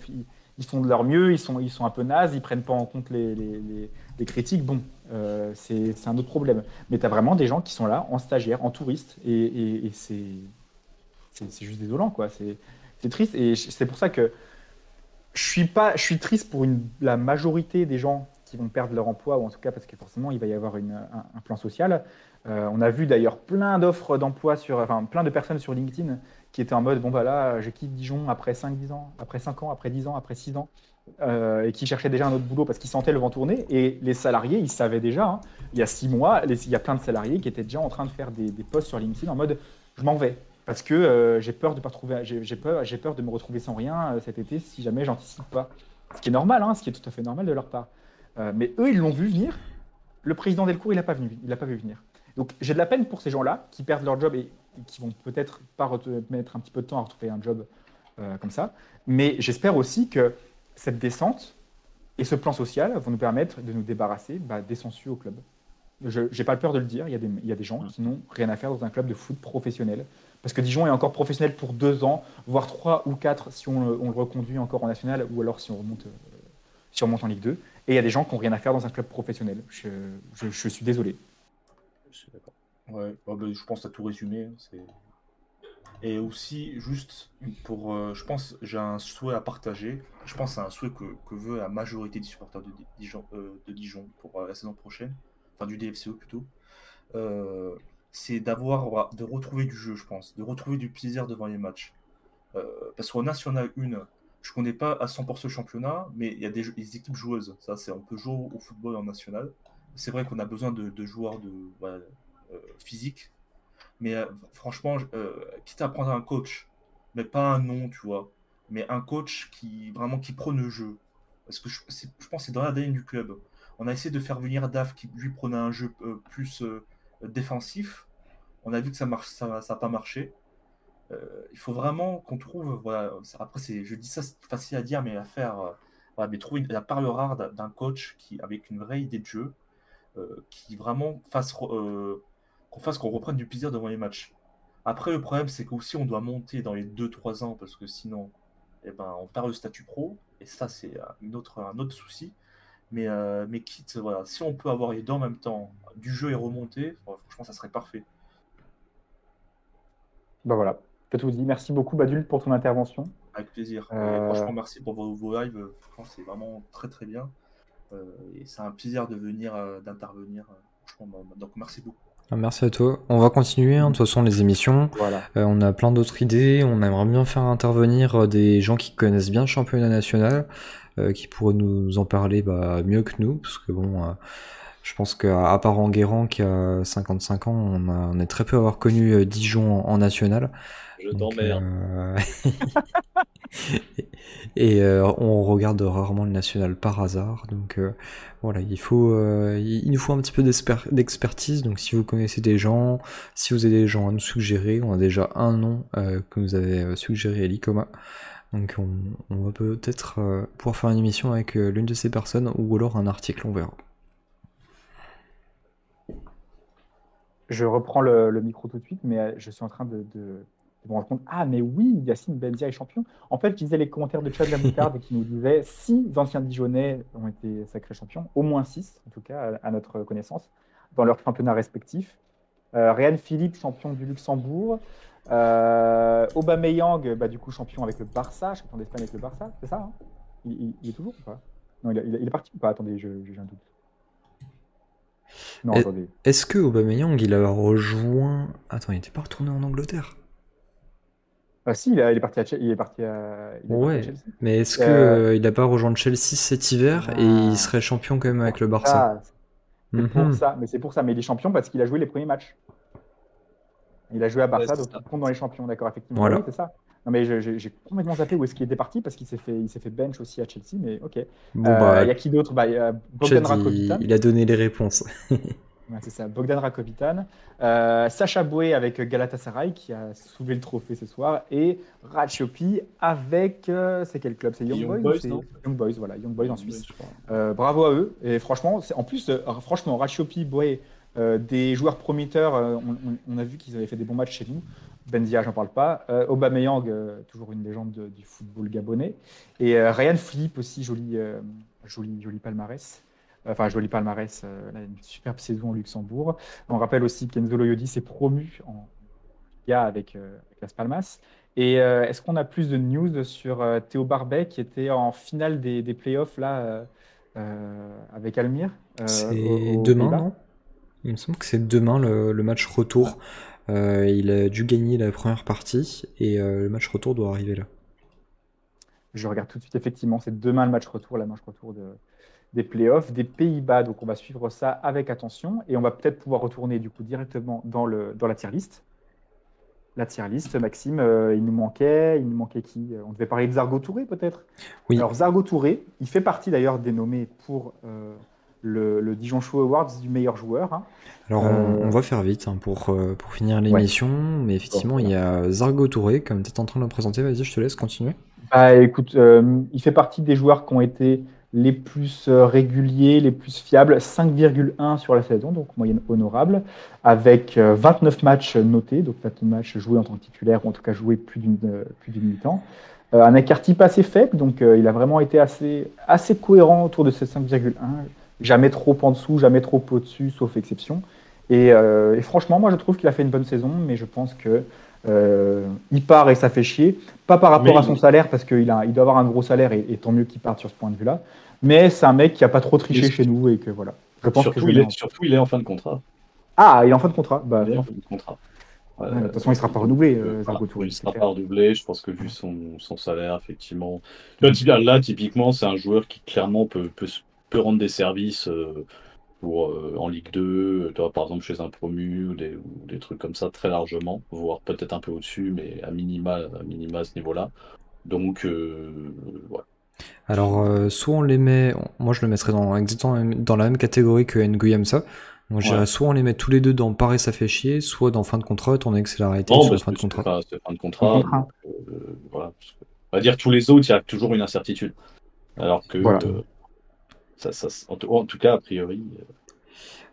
A: ils font de leur mieux, ils sont, ils sont un peu nazes, ils prennent pas en compte les, les, critiques. Bon, euh, c'est un autre problème. Mais tu as vraiment des gens qui sont là en stagiaire, en touriste, et, et, c'est juste désolant, quoi. C'est triste, et c'est pour ça que je suis, pas, je suis triste pour la majorité des gens qui vont perdre leur emploi, ou en tout cas parce que forcément il va y avoir un, plan social. Euh, on a vu d'ailleurs plein d'offres d'emploi enfin plein de personnes sur LinkedIn qui étaient en mode bon bah là je quitte Dijon après 5-10 ans, après 5 ans, après 10 ans, après 6 ans, euh, et qui cherchaient déjà un autre boulot parce qu'ils sentaient le vent tourner. Et les salariés, ils savaient déjà, hein, il y a 6 mois, il y a plein de salariés qui étaient déjà en train de faire des, des posts sur LinkedIn en mode je m'en vais. Parce que euh, j'ai peur de pas trouver, j'ai peur, peur de me retrouver sans rien cet été si jamais j'anticipe pas. Ce qui est normal, hein, ce qui est tout à fait normal de leur part. Euh, mais eux, ils l'ont vu venir. Le président Delcourt, il l'a pas, il pas vu venir. Donc j'ai de la peine pour ces gens-là qui perdent leur job et, qui vont peut-être pas mettre un petit peu de temps à retrouver un job euh, comme ça. Mais j'espère aussi que cette descente et ce plan social vont nous permettre de nous débarrasser bah, des census au club. Je n'ai pas peur de le dire, il y, a des, il y a des gens qui n'ont rien à faire dans un club de foot professionnel. Parce que Dijon est encore professionnel pour deux ans, voire trois ou quatre si on, le reconduit encore en national ou alors si on remonte, euh, si on remonte en Ligue 2. Et il y a des gens qui n'ont rien à faire dans un club professionnel. Je, suis désolé.
D: Je suis d'accord. Ouais, ben, je pense que tu as tout résumé. Hein, et aussi, juste pour. Euh, je pense j'ai un souhait à partager. Je pense c'est un souhait que, veut la majorité des supporters de Dijon, euh, Dijon pour euh, la saison prochaine. Enfin, du DFCO plutôt. c'est d'avoir. de retrouver du jeu, je pense. De retrouver du plaisir devant les matchs. parce qu'au National 1, je connais pas à 100% le championnat, mais il y a des, équipes joueuses. Ça, c'est on peut jouer au football en national. C'est vrai qu'on a besoin de, joueurs de voilà, euh, physique, mais euh, franchement, euh, quitte à prendre un coach, mais pas un nom, tu vois, mais un coach qui vraiment qui prône le jeu. Parce que je, pense que c'est dans l'ADN du club. On a essayé de faire venir Daf qui lui prenait un jeu plus défensif. On a vu que ça marche, ça n'a pas marché. Euh, il faut vraiment qu'on trouve, voilà, après c'est, je dis ça c'est facile à dire, mais à faire, euh, mais trouver la parole rare d'un coach qui, avec une vraie idée de jeu, euh, qui vraiment fasse qu'on fasse qu'on reprenne du plaisir devant les matchs. Après, le problème, c'est qu'aussi on doit monter dans les 2-3 ans parce que sinon, eh ben, on perd le statut pro. Et ça, c'est une autre, un autre souci. Mais, euh, mais quitte, voilà, si on peut avoir les deux en même temps, du jeu et remonter, franchement, ça serait parfait.
A: Bah voilà, je tout dit. Merci beaucoup, Badul, pour ton intervention.
D: Avec plaisir. Euh, franchement, merci pour vos, lives. c'est vraiment très très bien. Euh, et c'est un plaisir de venir, d'intervenir. Franchement, bah, donc merci beaucoup.
B: Ah, merci à toi. On va continuer, hein, de toute façon, les émissions.
A: Voilà.
B: on a plein d'autres idées. On aimerait bien faire intervenir des gens qui connaissent bien le championnat national. Euh, qui pourrait nous en parler bah, mieux que nous, parce que bon, euh, je pense qu'à part Enguerrand qui a 55 ans, on, est très peu à avoir connu euh, Dijon en, national.
C: Je t'emmerde.
B: et, on regarde rarement le national par hasard, donc voilà, il faut, il nous faut un petit peu d'expertise. Donc si vous connaissez des gens, si vous avez des gens à nous suggérer, on a déjà un nom que nous avez suggéré à l'ICOMA. Donc on, va peut-être euh, pouvoir faire une émission avec euh, l'une de ces personnes ou alors un article, on verra.
A: Je reprends le, micro tout de suite, mais euh, je suis en train de, me rendre compte. Ah, mais oui, Yacine Benzia est champion. En fait, je disais les commentaires de Chad Lamoutarde qui nous disaient six anciens Dijonais ont été sacrés champions, au moins six, en tout cas, à, notre connaissance, dans leurs championnats respectifs. Réan Philippe, champion du Luxembourg. Euh, Aubameyang, bah, du coup, champion avec le Barça, champion d'Espagne avec le Barça, c'est ça hein? Il, est toujours ou pas? Non, il, est parti ou pas? Attendez, j'ai un doute.
B: Non, attendez. Est-ce que Aubameyang, il a rejoint. Attends, il n'était pas retourné en Angleterre?
A: Ah si, il, est parti à, il est parti à,
B: ouais, Chelsea. Mais est-ce euh... qu'il n'a pas rejoint Chelsea cet hiver et il ah. serait champion quand même avec le Barça
A: C'est pour mhm. ça, mais c'est pour ça. Mais il est champion parce qu'il a joué les premiers matchs. Il a joué à Barça, donc il compte dans les champions, d'accord, effectivement. Oui, c'est ça. Non, mais j'ai complètement zappé où est-ce qu'il était parti parce qu'il s'est fait, il s'est fait bench aussi à Chelsea, mais ok. Bon, euh, bah, il y a qui d'autre? Bah,
B: Rakovitan. Il a donné les réponses.
A: c'est ça, Bogdan Rakovitan. Euh, Sacha Boué avec Galatasaray qui a soulevé le trophée ce soir. Et Ratchopi avec. Euh, c'est quel club? C'est Young, Young, Boys, Young Boys, voilà, Young Boys en Suisse. bravo à eux. Et franchement, en plus, franchement, Ratchopi, Boué euh, des joueurs prometteurs, euh, on, a vu qu'ils avaient fait des bons matchs chez nous. Benzia, j'en parle pas. Euh, Aubameyang, toujours une légende du football gabonais. Et Ryan Philippe aussi, joli, joli, joli palmarès. Enfin, joli palmarès, une superbe saison au Luxembourg. On rappelle aussi qu'Enzo Loyodi s'est promu en Liga avec, Las Palmas. Et est-ce qu'on a plus de news sur Théo Barbet qui était en finale des, des playoffs là, avec Almir
B: C'est demain, non? Il me semble que c'est demain le, match retour. Euh, il a dû gagner la première partie et euh, le match retour doit arriver là.
A: Je regarde tout de suite, effectivement, c'est demain le match retour, la match retour de, des playoffs des Pays-Bas. Donc on va suivre ça avec attention et on va peut-être pouvoir retourner du coup directement dans, le, dans la tier list. La tier list, Maxime, euh, il nous manquait, il nous manquait qui? On devait parler de Zargo Touré peut-être?
B: Oui.
A: Alors Zargo Touré, il fait partie d'ailleurs des nommés pour le, Dijon Show Awards du meilleur joueur. Hein.
B: Alors on, euh, va faire vite hein, pour, euh, pour finir l'émission, mais effectivement il y a Zargo Touré, comme tu es en train de le présenter, vas-y je te laisse continuer.
A: Bah écoute, euh, il fait partie des joueurs qui ont été les plus réguliers, les plus fiables, 5,1 sur la saison, donc moyenne honorable, avec 29 matchs notés, donc 29 matchs joués en tant que titulaire, ou en tout cas joués plus d'une d'une mi-temps. un écart type assez faible, donc il a vraiment été assez, assez cohérent autour de ces 5,1 jamais trop en dessous, jamais trop au-dessus, sauf exception. Euh, et, franchement, moi, je trouve qu'il a fait une bonne saison, mais je pense que euh, il part et ça fait chier. Pas par rapport à son salaire, parce qu'il il doit avoir un gros salaire et, tant mieux qu'il parte sur ce point de vue-là. Mais c'est un mec qui a pas trop triché chez nous et que voilà.
C: Je pense surtout, que il est, surtout, il est en fin de contrat.
A: Ah, il est en fin de contrat. Bah,
C: il est en fin de contrat.
A: de toute façon, il ne sera pas renouvelé. Euh,
C: il ne sera pas renouvelé. Je pense que vu son, son salaire, effectivement. Là, typiquement, c'est un joueur qui clairement peut, peut, peut rendre des services euh, pour, euh, en Ligue 2, toi, par exemple chez un promu ou des, des, trucs comme ça très largement, voire peut-être un peu au-dessus, mais à minima, à minima à ce niveau-là. Donc, euh, voilà.
B: Alors, soit on les met, moi je le mettrais dans, exactement dans la même catégorie que Nguyamsa. Je soit on les met tous les deux dans Paris, ça fait chier, soit dans fin de contrat, on est sur
C: fin de contrat. fin de contrat. voilà. On va dire tous les autres, il y a toujours une incertitude. Alors que
A: voilà
C: en, tout, cas, a priori.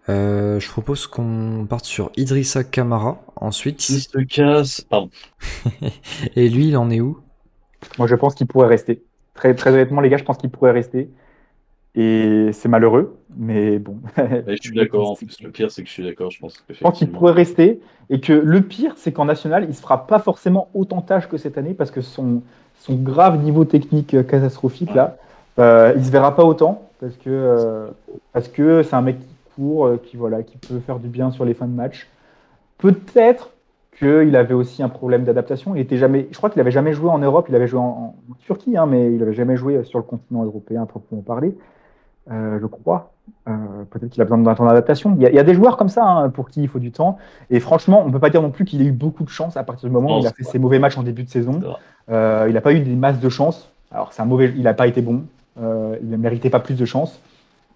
B: Euh, je propose qu'on parte sur Idrissa Kamara ensuite.
C: Il se casse. Pardon.
B: Et lui, il en est où?
A: Moi, je pense qu'il pourrait rester. Très, très honnêtement, les gars, je pense qu'il pourrait rester. Et c'est malheureux, mais bon.
C: je suis d'accord. En plus, le pire, c'est que je suis d'accord. Je pense,
A: je pense qu'il pourrait rester. Et que le pire, c'est qu'en national, il ne se fera pas forcément autant tâche que cette année parce que son, son grave niveau technique euh, catastrophique, là, euh, il ne se verra pas autant parce que euh, parce que c'est un mec qui court, qui, voilà, qui peut faire du bien sur les fins de match. Peut-être qu'il avait aussi un problème d'adaptation. Il était jamais, je crois qu'il n'avait jamais joué en Europe. Il avait joué en, Turquie, hein, mais il n'avait jamais joué sur le continent européen, à proprement parler. Euh, je crois. Euh, peut-être qu'il a besoin d'un temps d'adaptation. Il, y, a des joueurs comme ça hein, pour qui il faut du temps. Et franchement, on ne peut pas dire non plus qu'il ait eu beaucoup de chance à partir du moment où il a fait ses mauvais matchs en début de saison. Euh, il n'a pas eu des masses de chance. Alors, c'est un mauvais. Il n'a pas été bon. Il ne méritait pas plus de chance.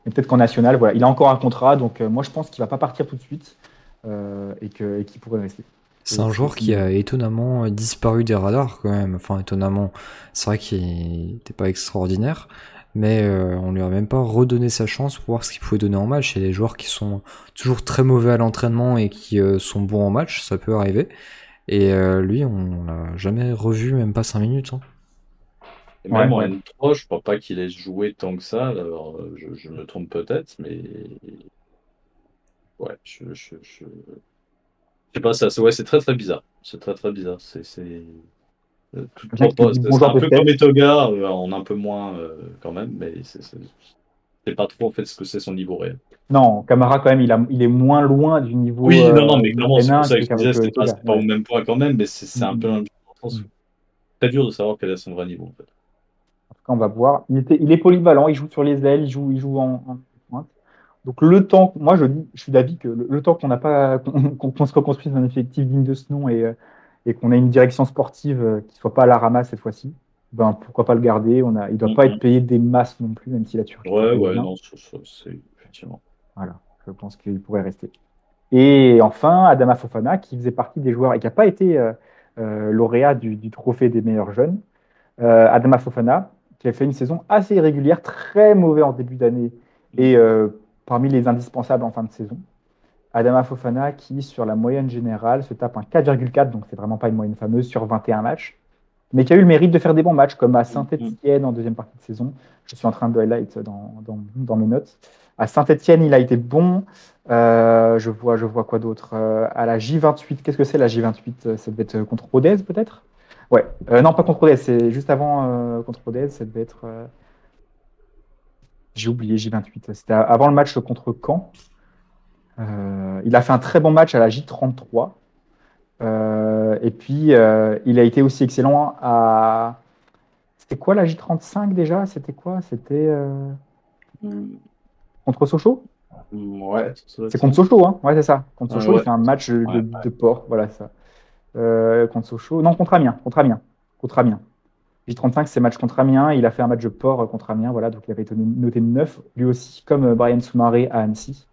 A: Mais peut-être qu'en national, voilà, il a encore un contrat. Donc, moi, je pense qu'il ne va pas partir tout de suite et qu'il pourrait rester.
B: C'est un joueur qui a étonnamment disparu des radars quand même. Enfin, étonnamment, c'est vrai qu'il n'était pas extraordinaire mais euh, on lui a même pas redonné sa chance pour voir ce qu'il pouvait donner en match. Il y a des joueurs qui sont toujours très mauvais à l'entraînement et qui euh, sont bons en match, ça peut arriver. Et euh, lui, on l'a jamais revu, même pas 5 minutes. Hein.
C: Même en N3, je crois pas qu'il ait joué tant que ça. Alors, je, me trompe peut-être, mais ouais, je, je, je... sais pas, ça, ouais, c'est très très bizarre. C'est très très bizarre. C'est euh, c'est un peu comme Etoga, euh, on un peu moins euh, quand même, mais c'est pas trop en fait ce que c'est son niveau réel.
A: Non, Camara quand même, il, a, il est moins loin du niveau.
C: Oui, non, non, mais clairement, c'est pour ça que je disais, c'était pas, pas, au même point quand même, mais c'est un mm. peu mm. très dur de savoir quel est son vrai niveau en fait.
A: En tout cas, on va voir. Il, était, il est polyvalent, il joue sur les ailes, il joue, il joue en, en pointe. Donc le temps, moi je, je suis d'avis que le, temps qu'on n'a pas, qu'on se reconstruise un effectif digne de ce nom et et qu'on a une direction sportive euh, qui soit pas à la ramasse cette fois-ci, ben pourquoi pas le garder? On a, il doit pas être payé des masses non plus, même si la Turquie.
C: Ouais, ouais, non, c'est effectivement.
A: Voilà, je pense qu'il pourrait rester. Et enfin, Adama Fofana, qui faisait partie des joueurs et qui n'a pas été euh, euh, lauréat du, trophée des meilleurs jeunes. Adama Fofana, qui a fait une saison assez irrégulière, très mauvais en début d'année et parmi les indispensables en fin de saison. Adama Fofana qui, sur la moyenne générale, se tape un 4,4, donc c'est vraiment pas une moyenne fameuse, sur 21 matchs, mais qui a eu le mérite de faire des bons matchs, comme à Saint-Etienne en deuxième partie de saison. Je suis en train de highlight dans, dans, mes notes. À Saint-Etienne, il a été bon. Euh, je, vois, je vois quoi d'autre? Euh, À la J28, qu'est-ce que c'est la J28 Ça devait être contre Rodez, peut-être? Ouais, euh, non, pas contre Rodez, c'est juste avant contre Rodez, ça devait être. J'ai oublié J28. C'était avant le match contre Caen. Euh, il a fait un très bon match à la J33. Euh, et puis, euh, il a été aussi excellent à. C'était quoi la J35 déjà? C'était quoi? C'était. Contre Sochaux?
C: Ouais.
A: C'est contre Sochaux, hein Ouais, c'est ça. Contre Sochaux, il fait un match de, port. Voilà ça. Contre Sochaux. Non, contre Amiens. Contre Amiens. Contre Amiens. J35, c'est match contre Amiens. Il a fait un match de port contre Amiens. Voilà, donc il avait été noté 9, lui aussi, comme Brian Soumaré à Annecy.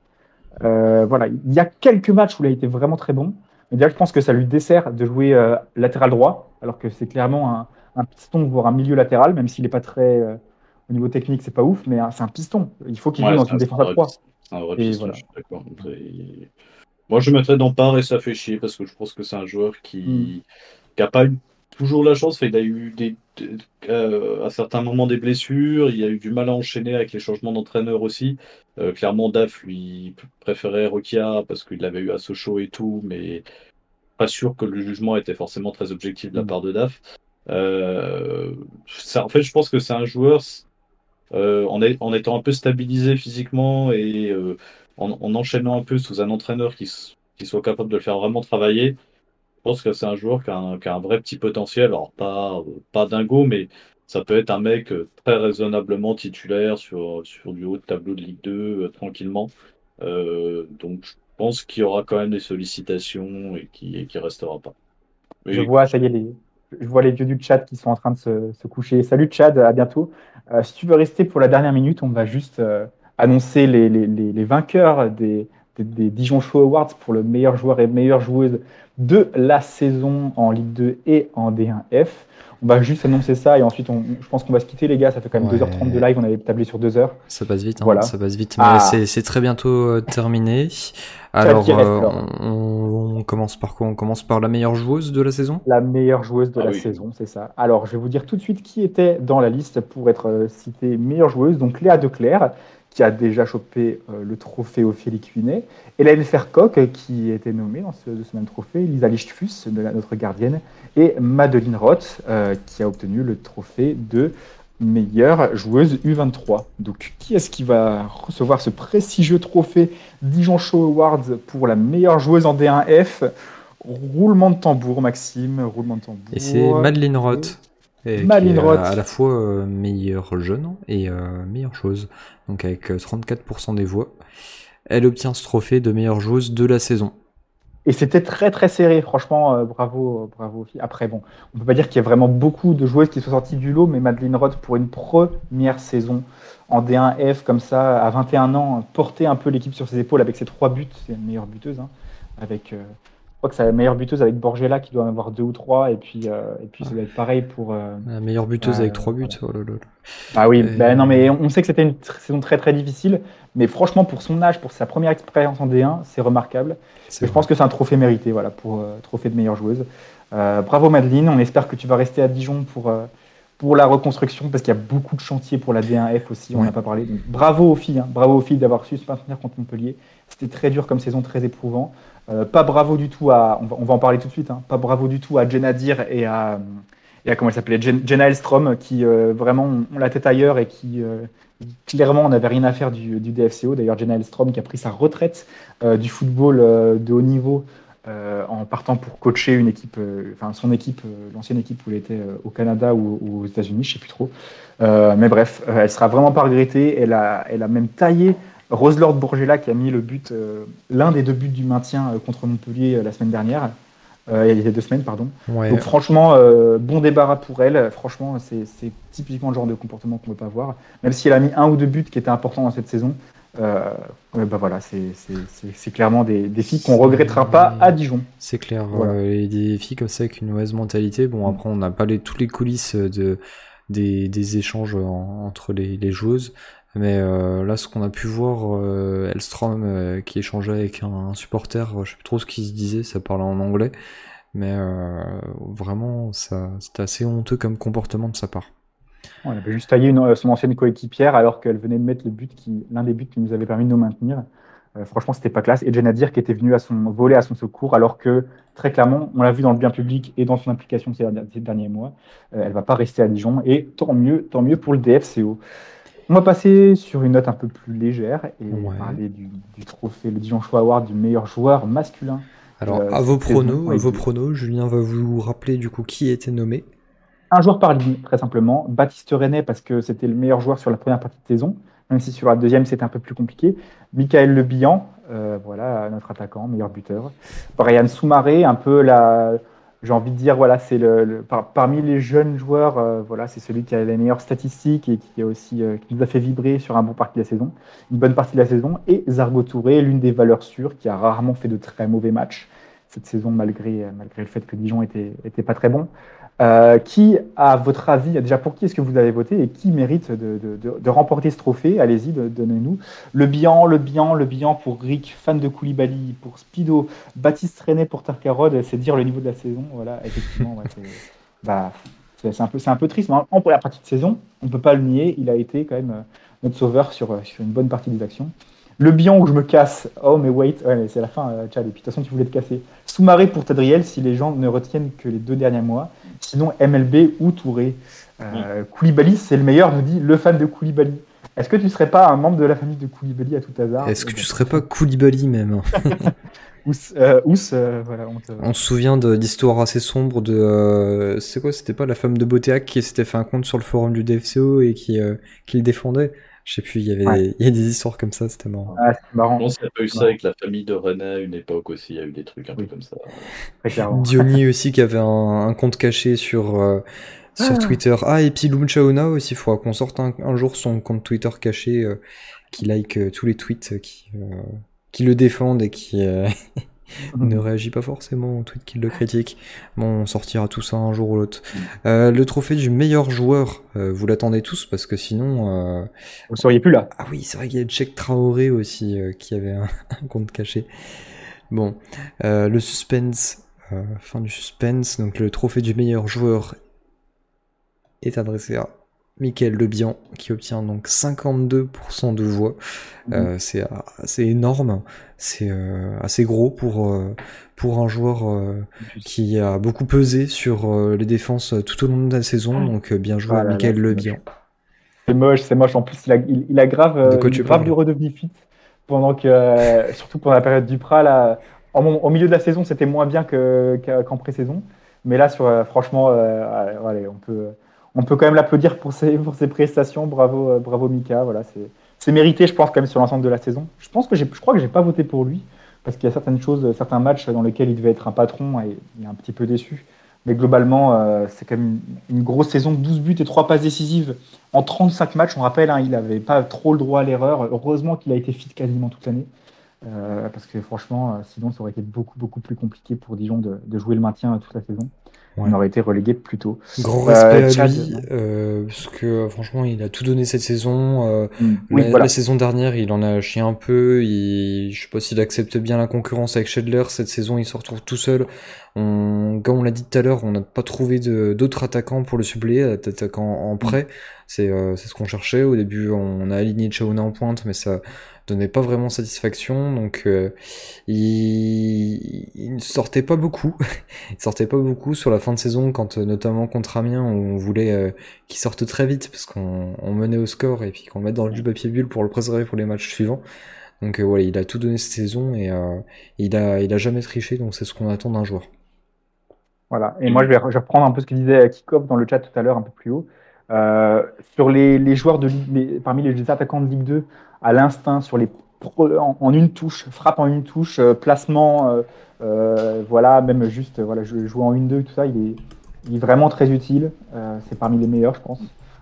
A: Euh, voilà, il y a quelques matchs où il a été vraiment très bon. Mais déjà, je pense que ça lui dessert de jouer euh, latéral droit, alors que c'est clairement un, piston, voire un milieu latéral, même s'il n'est pas très. Euh, au niveau technique, c'est pas ouf, mais c'est un piston. Il faut qu'il joue dans une défense à 3.
C: Un vrai piston, je suis d'accord. Moi, je mettrais dans part et ça fait chier parce que je pense que c'est un joueur qui n'a hmm. pas eu toujours la chance. il a eu des, euh, à certains moments des blessures, il a eu du mal à enchaîner avec les changements d'entraîneur aussi. Euh, clairement, Daf lui préférait Rokia parce qu'il l'avait eu à Sochaux et tout, mais pas sûr que le jugement était forcément très objectif de la mm. part de Daf. Euh, en fait, je pense que c'est un joueur en, en, étant un peu stabilisé physiquement et en, enchaînant un peu sous un entraîneur qui, qui soit capable de le faire vraiment travailler je pense que c'est un joueur qui a un, vrai petit potentiel. Alors, pas, pas dingo, mais ça peut être un mec euh, très raisonnablement titulaire sur, sur du haut de tableau de Ligue 2, euh, tranquillement. Euh, donc, je pense qu'il y aura quand même des sollicitations et qui ne restera pas.
A: Je vois, ça y est, les, je vois les vieux du chat qui sont en train de se, coucher. Salut Chad, à bientôt. si tu veux rester pour la dernière minute, on va juste annoncer les, les, les, vainqueurs des, des, Dijon Show Awards pour le meilleur joueur et meilleure joueuse de la saison en Ligue 2 et en D1F. On va juste annoncer ça et ensuite on, je pense qu'on va se quitter les gars, ça fait quand même 2h30 de live, on avait tablé sur 2h.
B: Ça passe vite, hein, voilà. ça passe vite, mais ah. c'est très bientôt euh, terminé. Alors, euh, on, commence par quoi? On commence par la meilleure joueuse de la saison?
A: La meilleure joueuse de ah la saison, c'est ça. Alors, je vais vous dire tout de suite qui était dans la liste pour être euh, citée meilleure joueuse. Donc, Léa Declerc, qui a déjà chopé le trophée Ophélie Cuinet. Hélène Fercoq, qui était nommée dans ce, ce même trophée. Lisa Lichtfuss, notre gardienne et Madeline Roth, euh, qui a obtenu le trophée de meilleure joueuse U23. Donc, qui est-ce qui va recevoir ce prestigieux trophée Dijon Show Awards pour la meilleure joueuse en D1F Roulement de tambour, Maxime, roulement de tambour.
B: Et c'est Madeline Roth. Madeline Roth. À la fois euh, meilleure jeune et euh, meilleure chose. Donc, avec 34% des voix, elle obtient ce trophée de meilleure joueuse de la saison.
A: Et c'était très très serré, franchement, euh, bravo, bravo. Après, bon, on peut pas dire qu'il y a vraiment beaucoup de joueuses qui sont sorties du lot, mais Madeleine Roth, pour une première saison en D1F, comme ça, à 21 ans, porter un peu l'équipe sur ses épaules avec ses trois buts, c'est une meilleure buteuse, hein, avec euh, je crois que c'est la meilleure buteuse avec Borgella qui doit en avoir deux ou trois, et puis, euh, et puis ça doit être pareil pour. Euh,
B: la meilleure buteuse avec trois buts. Oh
A: ah oui, ben non, mais on sait que c'était une saison très très difficile, mais franchement, pour son âge, pour sa première expérience en D1, c'est remarquable. je pense que c'est un trophée mérité, voilà, pour euh, trophée de meilleure joueuse. bravo Madeleine, on espère que tu vas rester à Dijon pour, pour la reconstruction, parce qu'il y a beaucoup de chantiers pour la D1F aussi, on n'a pas parlé. bravo aux filles, hein. bravo aux filles d'avoir su se maintenir contre Montpellier. C'était très dur comme saison, très éprouvant. Euh, pas bravo du tout à, on va, en parler tout de suite, hein, pas bravo du tout à Jenadir et à, et à comment elle s'appelait, Jenna Elstrom, qui euh, vraiment ont la tête ailleurs et qui euh, clairement n'avait rien à faire du, DFCO. D'ailleurs, Jenna Elstrom qui a pris sa retraite du football de haut niveau en partant pour coacher une équipe, enfin son équipe, l'ancienne équipe où elle était au Canada ou, aux États-Unis, je sais plus trop. mais bref, elle sera vraiment pas regrettée. Elle a, elle a même taillé Rose-Lord Bourgela qui a mis le but, euh, l'un des deux buts du maintien euh, contre Montpellier euh, la semaine dernière. il y a deux semaines, pardon. Donc franchement, bon débarras pour elle. Franchement, c'est typiquement le genre de comportement qu'on ne veut pas voir. Même si elle a mis un ou deux buts qui étaient importants dans cette saison, bah voilà, c'est clairement des, des filles qu'on regrettera pas à Dijon.
B: C'est clair. et des filles comme ça avec une mauvaise mentalité. Bon, après, on n'a pas les, toutes les coulisses de, des, des échanges entre les, les joueuses. Mais euh, là, ce qu'on a pu voir, euh, Elstrom euh, qui échangeait avec un, supporter, je sais plus trop ce qu'il se disait, ça parlait en anglais, mais vraiment, c'était assez honteux comme comportement de sa part.
A: elle avait juste taillé son ancienne coéquipière alors qu'elle venait de mettre le but l'un des buts qui nous avait permis de nous maintenir. franchement, c'était pas classe. Et Jenadir qui était venu à son voler à son secours, alors que très clairement, on l'a vu dans le bien public et dans son implication ces, ces derniers mois, elle va pas rester à Dijon. Et tant mieux, tant mieux pour le DFCO. On va passer sur une note un peu plus légère et parler du, trophée, le Dijon Choix Award du meilleur joueur masculin.
B: Alors, à vos pronos, à vos pronos, Julien va vous rappeler du coup qui était nommé.
A: Un joueur par ligne, très simplement. Baptiste René, parce que c'était le meilleur joueur sur la première partie de saison, même si sur la deuxième c'était un peu plus compliqué. Michael Le euh, voilà, notre attaquant, meilleur buteur. Brian Soumaré, un peu la, j'ai envie de dire, voilà, c'est le, parmi les jeunes joueurs, euh, voilà, c'est celui qui a les meilleures statistiques et qui, a aussi, euh, qui nous a fait vibrer sur un bon parti de la saison, une bonne partie de la saison. Et Zargo Touré, l'une des valeurs sûres, qui a rarement fait de très mauvais matchs cette saison, malgré, malgré le fait que Dijon était, était pas très bon. Euh, qui, à votre avis, déjà pour qui est-ce que vous avez voté et qui mérite de, remporter ce trophée? Allez-y, donnez-nous. Le bilan, le bilan, le bilan pour Rick, fan de Koulibaly, pour Spido, Baptiste René pour Tarkarod, c'est dire le niveau de la saison. Voilà, effectivement, c'est bah, un, peu, un peu triste. Mais en première partie de saison, on ne peut pas le nier, il a été quand même euh, notre sauveur sur, sur une bonne partie des actions. Le bilan où je me casse. Oh, mais wait, ouais, c'est la fin, euh, Chad. Et puis, de toute façon, tu voulais te casser. Sous-maré pour Tadriel si les gens ne retiennent que les deux derniers mois. Sinon, MLB ou Touré. Euh, Koulibaly, c'est le meilleur, nous dit le fan de Koulibaly. Est-ce que tu serais pas un membre de la famille de Koulibaly à tout hasard?
B: Est-ce que tu serais pas Koulibaly même?
A: Ous, euh, euh, voilà,
B: on, se souvient d'histoires assez sombres de. Euh, c'est quoi? C'était pas la femme de Botéac qui s'était fait un compte sur le forum du DFCO et qui, qui le défendait? Je sais plus, il y avait il y a des histoires comme ça, c'était marrant.
A: Ah, c'est marrant.
C: Je pense qu'il y a pas eu ça avec la famille de René à une époque aussi, il y a eu des trucs un peu comme ça.
B: Diony aussi qui avait un, compte caché sur, euh, sur ah. Twitter. Ah, et puis Lumchaona aussi, il faudra qu'on sorte un, jour son compte Twitter caché euh, qui like euh, tous les tweets qui, qui le défendent et qui ne réagit pas forcément aux tweets qui le critiquent. Bon, on sortira tout ça un jour ou l'autre. le trophée du meilleur joueur, vous l'attendez tous parce que sinon...
A: vous seriez plus là.
B: Ah oui, c'est vrai qu'il y a Cheikh Traoré aussi qui avait un, compte caché. Bon, le suspense, fin du suspense, donc le trophée du meilleur joueur est adressé à Michael Lebian qui obtient donc 52% de voix. Euh, c'est assez énorme, c'est euh, assez gros pour, euh, pour un joueur qui a beaucoup pesé sur les défenses tout au long de la saison. Donc bien joué à Michael Lebian.
A: C'est moche, c'est moche. En plus, il a, il, a grave, il grave du redevenu fit pendant que, surtout pendant la période du Prat là. au milieu de la saison, c'était moins bien qu'en pré-saison. Mais là, sur, franchement, allez, on peut on peut quand même l'applaudir pour ses, prestations. Bravo, euh, bravo Mika. Voilà, c'est mérité, je pense, quand même sur l'ensemble de la saison. Je pense que je crois que j'ai pas voté pour lui parce qu'il y a certaines choses, certains matchs dans lesquels il devait être un patron et il est un petit peu déçu. Mais globalement, euh, c'est quand même une, grosse saison, 12 buts et 3 passes décisives en 35 matchs. On rappelle, hein, il n'avait pas trop le droit à l'erreur. Heureusement qu'il a été fit quasiment toute l'année. Euh, parce que franchement, sinon, ça aurait été beaucoup, beaucoup plus compliqué pour Dijon de, de jouer le maintien toute la saison on aurait été relégué plus tôt.
B: Grand euh, respect à lui, euh, parce que franchement, il a tout donné cette saison. Euh, mm. la, saison dernière, il en a chié un peu. Il, je sais pas s'il accepte bien la concurrence avec Schedler. Cette saison, il se retrouve tout seul. On, comme on l'a dit tout à l'heure, on n'a pas trouvé d'autres attaquants pour le suppléer, attaquant en prêt. Mm. C'est ce qu'on cherchait. Au début, on a aligné Chaona en pointe, mais ça donnait pas vraiment satisfaction, donc euh, il, ne sortait pas beaucoup. il sortait pas beaucoup sur la fin de saison, quand euh, notamment contre Amiens, on voulait euh, qu'il sorte très vite parce qu'on menait au score et puis qu'on mette dans le papier bulle pour le préserver pour les matchs suivants. Donc voilà, il a tout donné cette saison et il a il a jamais triché, donc c'est ce qu'on attend d'un joueur.
A: Voilà. Et moi je vais, reprendre un peu ce que disait Kikov dans le chat tout à l'heure, un peu plus haut. sur les, les joueurs de parmi les attaquants de Ligue 2, à l'instinct sur les en, une touche, frappe en une touche, euh, placement, euh, euh, voilà, même juste voilà, jouer en une deux, tout ça, il est, vraiment très utile. c'est parmi les meilleurs, je pense,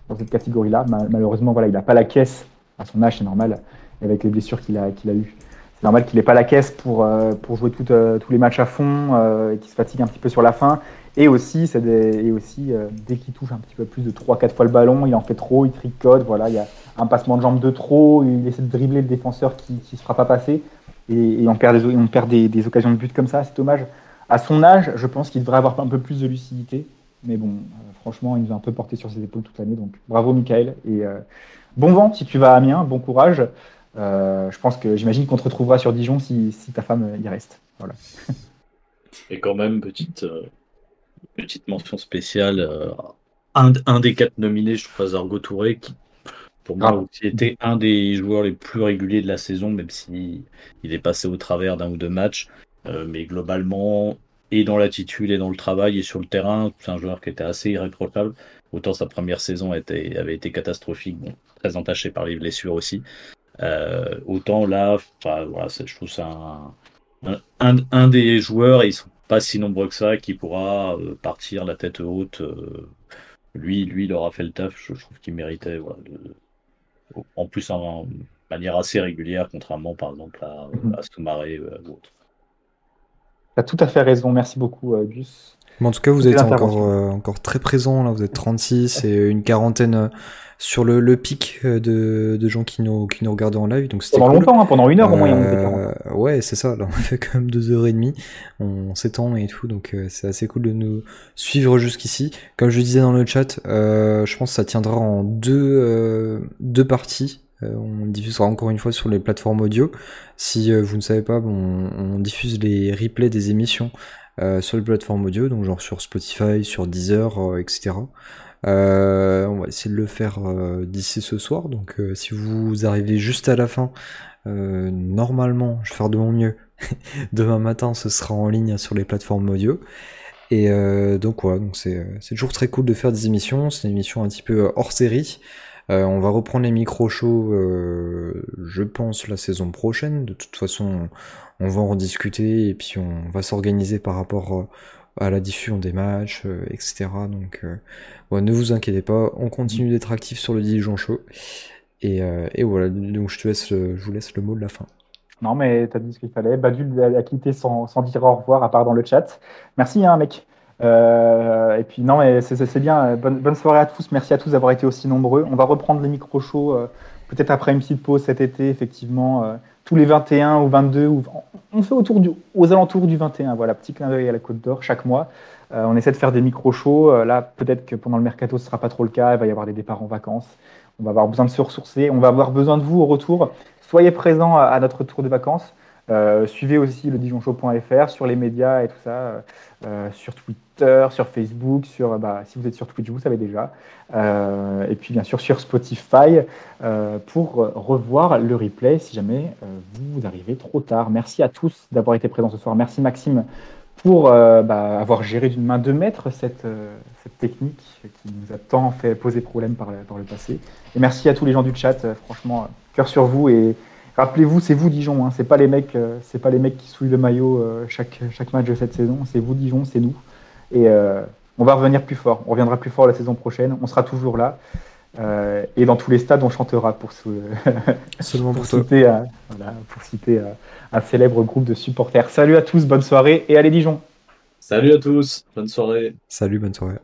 A: dans cette catégorie-là. malheureusement, voilà, il n'a pas la caisse à son âge, c'est normal, avec les blessures qu'il a, qu'il a eues. C'est normal qu'il n'ait pas la caisse pour, pour jouer tous les matchs à fond et qu'il se fatigue un petit peu sur la fin. Et aussi, c'est et aussi dès qu'il touche un petit peu plus de 3-4 fois le ballon, il en fait trop, il tricote. Voilà, il y a, un passement de jambe de trop, il essaie de dribbler le défenseur qui ne se fera pas passer, et, on perd, des, on perd des, occasions de but comme ça, c'est dommage. À son âge, je pense qu'il devrait avoir un peu plus de lucidité, mais bon, euh, franchement, il nous a un peu porté sur ses épaules toute l'année, donc bravo Michael, et euh, bon vent si tu vas à Amiens, bon courage. Euh, je pense que j'imagine qu'on te retrouvera sur Dijon si, ta femme y reste. Voilà.
C: Et quand même, petite, petite mention spéciale, un, un, des quatre nominés, je crois, Argo Touré, qui pour moi, ah. il était un des joueurs les plus réguliers de la saison, même si il est passé au travers d'un ou deux matchs. Euh, mais globalement, et dans l'attitude et dans le travail et sur le terrain, c'est un joueur qui était assez irréprochable. Autant sa première saison était, avait été catastrophique, bon, très entaché par les blessures aussi. Euh, autant là, voilà, je trouve ça un, un, des joueurs, et ils sont pas si nombreux que ça, qui pourra euh, partir la tête haute. lui, lui, il aura fait le taf. Je, trouve qu'il méritait voilà, de, en plus en manière assez régulière, contrairement par exemple à, mhm. à Soumaré euh, ou autre.
A: Tu as tout à fait raison, merci beaucoup euh,
B: En tout cas, vous êtes encore, euh, encore très présent, là, vous êtes 36 et une quarantaine sur le, le pic de, de, gens qui nous, qui nous regardent en live. Donc
A: pendant longtemps, hein, pendant une heure au moins. Euh,
B: ouais, c'est ça. Là, on fait quand même deux heures et demie. On s'étend et tout, donc c'est assez cool de nous suivre jusqu'ici. Comme je disais dans le chat, euh, je pense que ça tiendra en deux, deux parties. on diffusera encore une fois sur les plateformes audio. Si vous ne savez pas, bon, on diffuse les replays des émissions sur les plateformes audio, donc genre sur Spotify, sur Deezer, etc. Euh, on va essayer de le faire euh, d'ici ce soir. Donc euh, si vous arrivez juste à la fin, normalement, je vais faire de mon mieux. Demain matin, ce sera en ligne sur les plateformes audio. Et donc voilà, donc c'est toujours très cool de faire des émissions. C'est une émission un petit peu hors série. on va reprendre les micro-shows, je pense, la saison prochaine. De toute façon, on va en rediscuter et puis on va s'organiser par rapport à la diffusion des matchs, euh, etc. Donc euh, ne vous inquiétez pas, on continue d'être actif sur le Dijon Show. Et, euh, voilà, donc je te laisse, je vous laisse le mot de la fin.
A: Non, mais tu as dit ce qu'il fallait. Badul a quitté sans, sans, dire au revoir, à part dans le chat. Merci, hein, mec. Euh, et puis, non, mais c'est bien. Bonne, soirée à tous. Merci à tous d'avoir été aussi nombreux. On va reprendre les micro-shows, euh, peut-être après une petite pause cet été, effectivement. Euh, tous les 21 ou 22. Ou... On fait autour du, aux alentours du 21. Voilà, petit clin d'œil à la Côte d'Or chaque mois. on essaie de faire des micro-shows. là, peut-être que pendant le mercato, ce ne sera pas trop le cas. Il va y avoir des départs en vacances. On va avoir besoin de se ressourcer. On va avoir besoin de vous au retour. Soyez présents à, notre tour de vacances. Euh, suivez aussi le dijonshow.fr sur les médias et tout ça, euh, sur Twitter, sur Facebook, sur, bah, si vous êtes sur Twitch, vous savez déjà, euh, et puis bien sûr sur Spotify pour revoir le replay si jamais vous arrivez trop tard. Merci à tous d'avoir été présents ce soir. Merci Maxime pour bah, avoir géré d'une main de maître cette, technique qui nous a tant fait poser problème par, par, le passé. Et merci à tous les gens du chat, franchement cœur sur vous et rappelez-vous, c'est vous Dijon, hein, c'est pas les mecs, euh, c'est pas les mecs qui souillent le maillot euh, chaque, chaque match de cette saison, c'est vous Dijon, c'est nous. Et euh, on va revenir plus fort, on reviendra plus fort la saison prochaine, on sera toujours là. et dans tous les stades, on chantera pour,
B: Seulement pour,
A: citer, pour citer un célèbre groupe de supporters. Salut à tous, bonne soirée et allez Dijon.
C: Salut à tous, bonne soirée.
B: Salut, bonne soirée.